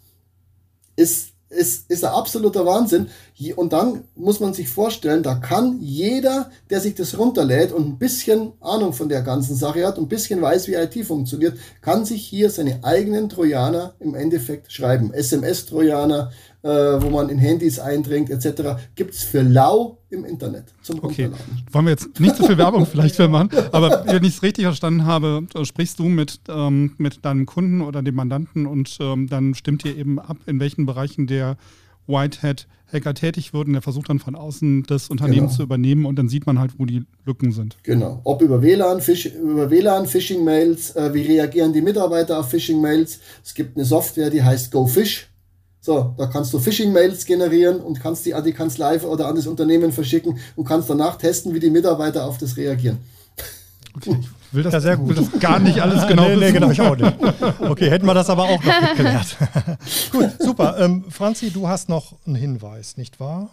Ist ist, ist ein absoluter Wahnsinn. Und dann muss man sich vorstellen, da kann jeder, der sich das runterlädt und ein bisschen Ahnung von der ganzen Sache hat und ein bisschen weiß, wie IT funktioniert, kann sich hier seine eigenen Trojaner im Endeffekt schreiben. SMS-Trojaner, äh, wo man in Handys eindringt, etc. gibt es für lau im Internet zum okay. Wollen wir jetzt nicht so viel Werbung vielleicht für machen, aber wenn ich es richtig verstanden habe, äh, sprichst du mit, ähm, mit deinem Kunden oder dem Mandanten und ähm, dann stimmt ihr eben ab, in welchen Bereichen der Whitehead Hacker tätig wird und der versucht dann von außen das Unternehmen genau. zu übernehmen und dann sieht man halt, wo die Lücken sind. Genau. Ob über WLAN, Fisch, über WLAN, Phishing-Mails, äh, wie reagieren die Mitarbeiter auf Phishing-Mails. Es gibt eine Software, die heißt GoFish. So, da kannst du Phishing-Mails generieren und kannst die an die Kanzlei oder an das Unternehmen verschicken und kannst danach testen, wie die Mitarbeiter auf das reagieren. Okay, ich will das, ja, sehr gut. Will das gar nicht alles genau nee, nee, genau, ich auch nicht. Okay, hätten wir das aber auch noch geklärt. gut, super. Ähm, Franzi, du hast noch einen Hinweis, nicht wahr?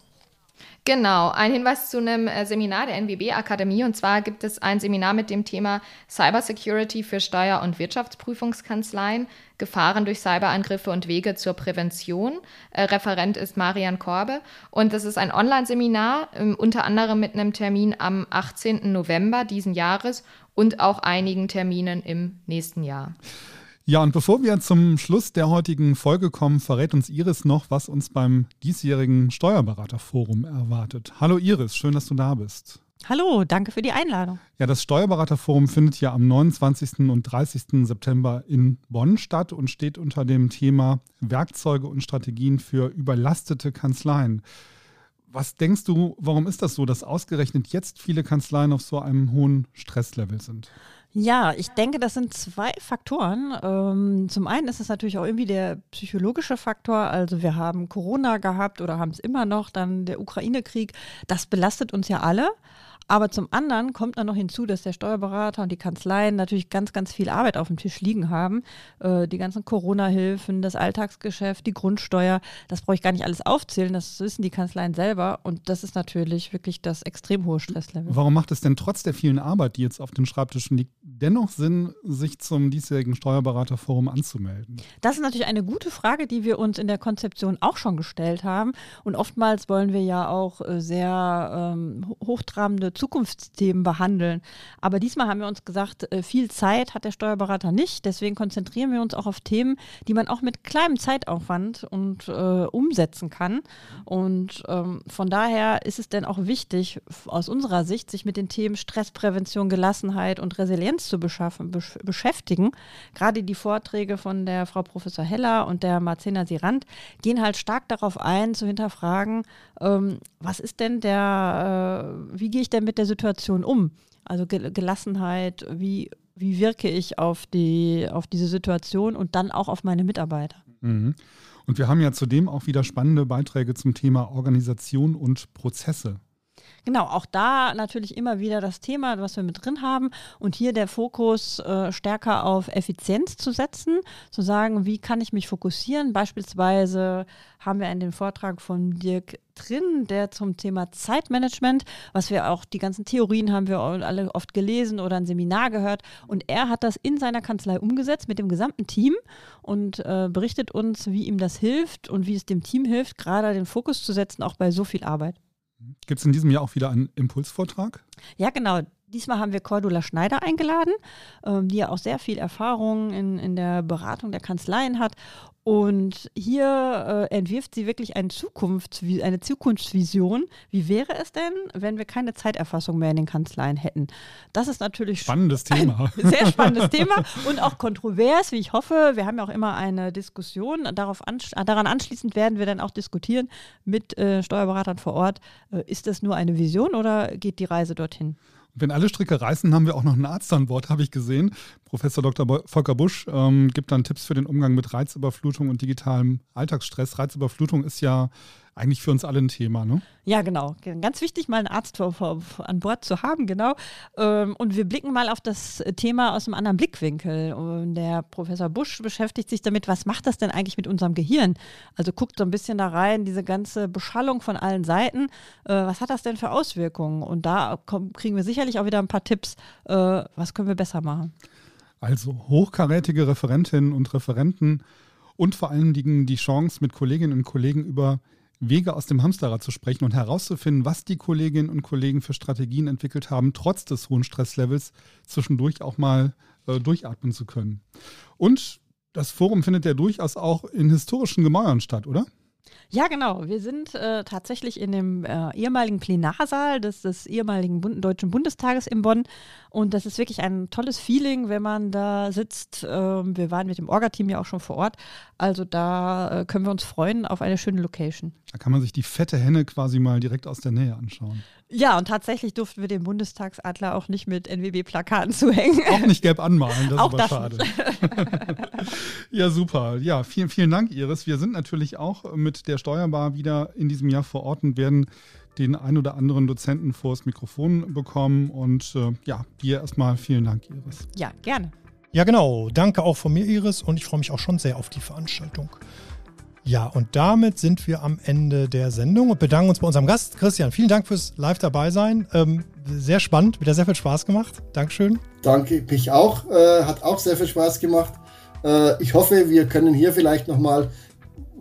Genau, ein Hinweis zu einem äh, Seminar der NWB Akademie. Und zwar gibt es ein Seminar mit dem Thema Cybersecurity für Steuer- und Wirtschaftsprüfungskanzleien, Gefahren durch Cyberangriffe und Wege zur Prävention. Äh, Referent ist Marian Korbe. Und das ist ein Online-Seminar, äh, unter anderem mit einem Termin am 18. November diesen Jahres und auch einigen Terminen im nächsten Jahr. Ja, und bevor wir zum Schluss der heutigen Folge kommen, verrät uns Iris noch, was uns beim diesjährigen Steuerberaterforum erwartet. Hallo Iris, schön, dass du da bist. Hallo, danke für die Einladung. Ja, das Steuerberaterforum findet ja am 29. und 30. September in Bonn statt und steht unter dem Thema Werkzeuge und Strategien für überlastete Kanzleien. Was denkst du, warum ist das so, dass ausgerechnet jetzt viele Kanzleien auf so einem hohen Stresslevel sind? Ja, ich denke, das sind zwei Faktoren. Ähm, zum einen ist es natürlich auch irgendwie der psychologische Faktor. Also wir haben Corona gehabt oder haben es immer noch, dann der Ukraine-Krieg. Das belastet uns ja alle. Aber zum anderen kommt dann noch hinzu, dass der Steuerberater und die Kanzleien natürlich ganz, ganz viel Arbeit auf dem Tisch liegen haben. Äh, die ganzen Corona-Hilfen, das Alltagsgeschäft, die Grundsteuer, das brauche ich gar nicht alles aufzählen, das wissen die Kanzleien selber. Und das ist natürlich wirklich das extrem hohe Stresslevel. Warum macht es denn trotz der vielen Arbeit, die jetzt auf den Schreibtischen liegt, dennoch Sinn, sich zum diesjährigen Steuerberaterforum anzumelden? Das ist natürlich eine gute Frage, die wir uns in der Konzeption auch schon gestellt haben. Und oftmals wollen wir ja auch äh, sehr ähm, hochtrabende Zukunftsthemen behandeln. Aber diesmal haben wir uns gesagt, äh, viel Zeit hat der Steuerberater nicht. Deswegen konzentrieren wir uns auch auf Themen, die man auch mit kleinem Zeitaufwand und äh, umsetzen kann. Und ähm, von daher ist es denn auch wichtig, aus unserer Sicht, sich mit den Themen Stressprävention, Gelassenheit und Resilienz zu beschaffen, besch beschäftigen. Gerade die Vorträge von der Frau Professor Heller und der Marcena Sirand gehen halt stark darauf ein, zu hinterfragen, ähm, was ist denn der, äh, wie gehe ich denn mit der Situation um? Also Gelassenheit, wie, wie wirke ich auf, die, auf diese Situation und dann auch auf meine Mitarbeiter? Mhm. Und wir haben ja zudem auch wieder spannende Beiträge zum Thema Organisation und Prozesse. Genau, auch da natürlich immer wieder das Thema, was wir mit drin haben und hier der Fokus äh, stärker auf Effizienz zu setzen, zu sagen, wie kann ich mich fokussieren. Beispielsweise haben wir in dem Vortrag von Dirk drin, der zum Thema Zeitmanagement, was wir auch, die ganzen Theorien haben wir alle oft gelesen oder ein Seminar gehört und er hat das in seiner Kanzlei umgesetzt mit dem gesamten Team und äh, berichtet uns, wie ihm das hilft und wie es dem Team hilft, gerade den Fokus zu setzen, auch bei so viel Arbeit. Gibt es in diesem Jahr auch wieder einen Impulsvortrag? Ja, genau. Diesmal haben wir Cordula Schneider eingeladen, ähm, die ja auch sehr viel Erfahrung in, in der Beratung der Kanzleien hat. Und hier äh, entwirft sie wirklich eine, Zukunfts eine Zukunftsvision. Wie wäre es denn, wenn wir keine Zeiterfassung mehr in den Kanzleien hätten? Das ist natürlich spannendes Thema. sehr spannendes Thema und auch kontrovers, wie ich hoffe. Wir haben ja auch immer eine Diskussion. Darauf ansch daran anschließend werden wir dann auch diskutieren mit äh, Steuerberatern vor Ort. Äh, ist das nur eine Vision oder geht die Reise dorthin? Wenn alle Stricke reißen, haben wir auch noch einen Arzt an Bord, habe ich gesehen. Professor Dr. Volker Busch ähm, gibt dann Tipps für den Umgang mit Reizüberflutung und digitalem Alltagsstress. Reizüberflutung ist ja eigentlich für uns alle ein Thema, ne? Ja, genau. Ganz wichtig, mal einen Arzt vor, vor, an Bord zu haben, genau. Ähm, und wir blicken mal auf das Thema aus einem anderen Blickwinkel. Und der Professor Busch beschäftigt sich damit, was macht das denn eigentlich mit unserem Gehirn? Also guckt so ein bisschen da rein, diese ganze Beschallung von allen Seiten. Äh, was hat das denn für Auswirkungen? Und da kriegen wir sicherlich auch wieder ein paar Tipps, äh, was können wir besser machen. Also hochkarätige Referentinnen und Referenten und vor allen Dingen die Chance, mit Kolleginnen und Kollegen über Wege aus dem Hamsterrad zu sprechen und herauszufinden, was die Kolleginnen und Kollegen für Strategien entwickelt haben, trotz des hohen Stresslevels zwischendurch auch mal äh, durchatmen zu können. Und das Forum findet ja durchaus auch in historischen Gemäuern statt, oder? Ja, genau. Wir sind äh, tatsächlich in dem äh, ehemaligen Plenarsaal des, des ehemaligen Bund Deutschen Bundestages in Bonn. Und das ist wirklich ein tolles Feeling, wenn man da sitzt. Ähm, wir waren mit dem Orga-Team ja auch schon vor Ort. Also da äh, können wir uns freuen auf eine schöne Location. Da kann man sich die fette Henne quasi mal direkt aus der Nähe anschauen. Ja, und tatsächlich durften wir den Bundestagsadler auch nicht mit NWB-Plakaten zuhängen. Auch nicht gelb anmalen, das auch ist aber schade. ja, super. Ja, vielen, vielen Dank, Iris. Wir sind natürlich auch mit der Steuerbar wieder in diesem Jahr vor Ort und werden den ein oder anderen Dozenten vors Mikrofon bekommen. Und äh, ja, dir erstmal vielen Dank, Iris. Ja, gerne. Ja, genau. Danke auch von mir, Iris. Und ich freue mich auch schon sehr auf die Veranstaltung. Ja, und damit sind wir am Ende der Sendung und bedanken uns bei unserem Gast. Christian, vielen Dank fürs Live dabei sein. Ähm, sehr spannend, wieder sehr viel Spaß gemacht. Dankeschön. Danke, mich auch. Äh, hat auch sehr viel Spaß gemacht. Äh, ich hoffe, wir können hier vielleicht nochmal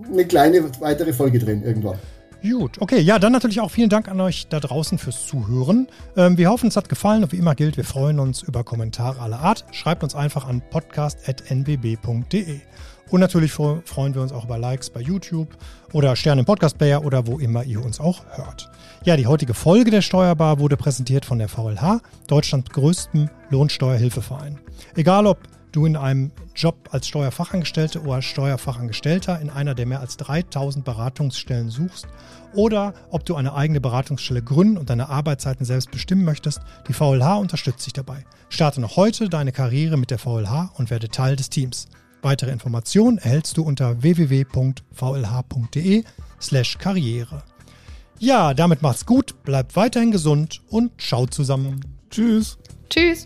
eine kleine weitere Folge drehen irgendwann. Gut, okay. Ja, dann natürlich auch vielen Dank an euch da draußen fürs Zuhören. Ähm, wir hoffen, es hat gefallen und wie immer gilt, wir freuen uns über Kommentare aller Art. Schreibt uns einfach an podcast.nbb.de. Und natürlich freuen wir uns auch über Likes bei YouTube oder Sterne im Podcast-Player oder wo immer ihr uns auch hört. Ja, die heutige Folge der Steuerbar wurde präsentiert von der VLH, Deutschlands größtem Lohnsteuerhilfeverein. Egal ob du in einem Job als Steuerfachangestellte oder Steuerfachangestellter in einer der mehr als 3000 Beratungsstellen suchst oder ob du eine eigene Beratungsstelle gründen und deine Arbeitszeiten selbst bestimmen möchtest, die VLH unterstützt dich dabei. Starte noch heute deine Karriere mit der VLH und werde Teil des Teams. Weitere Informationen erhältst du unter www.vlh.de slash Karriere. Ja, damit macht's gut, bleibt weiterhin gesund und schaut zusammen. Tschüss. Tschüss.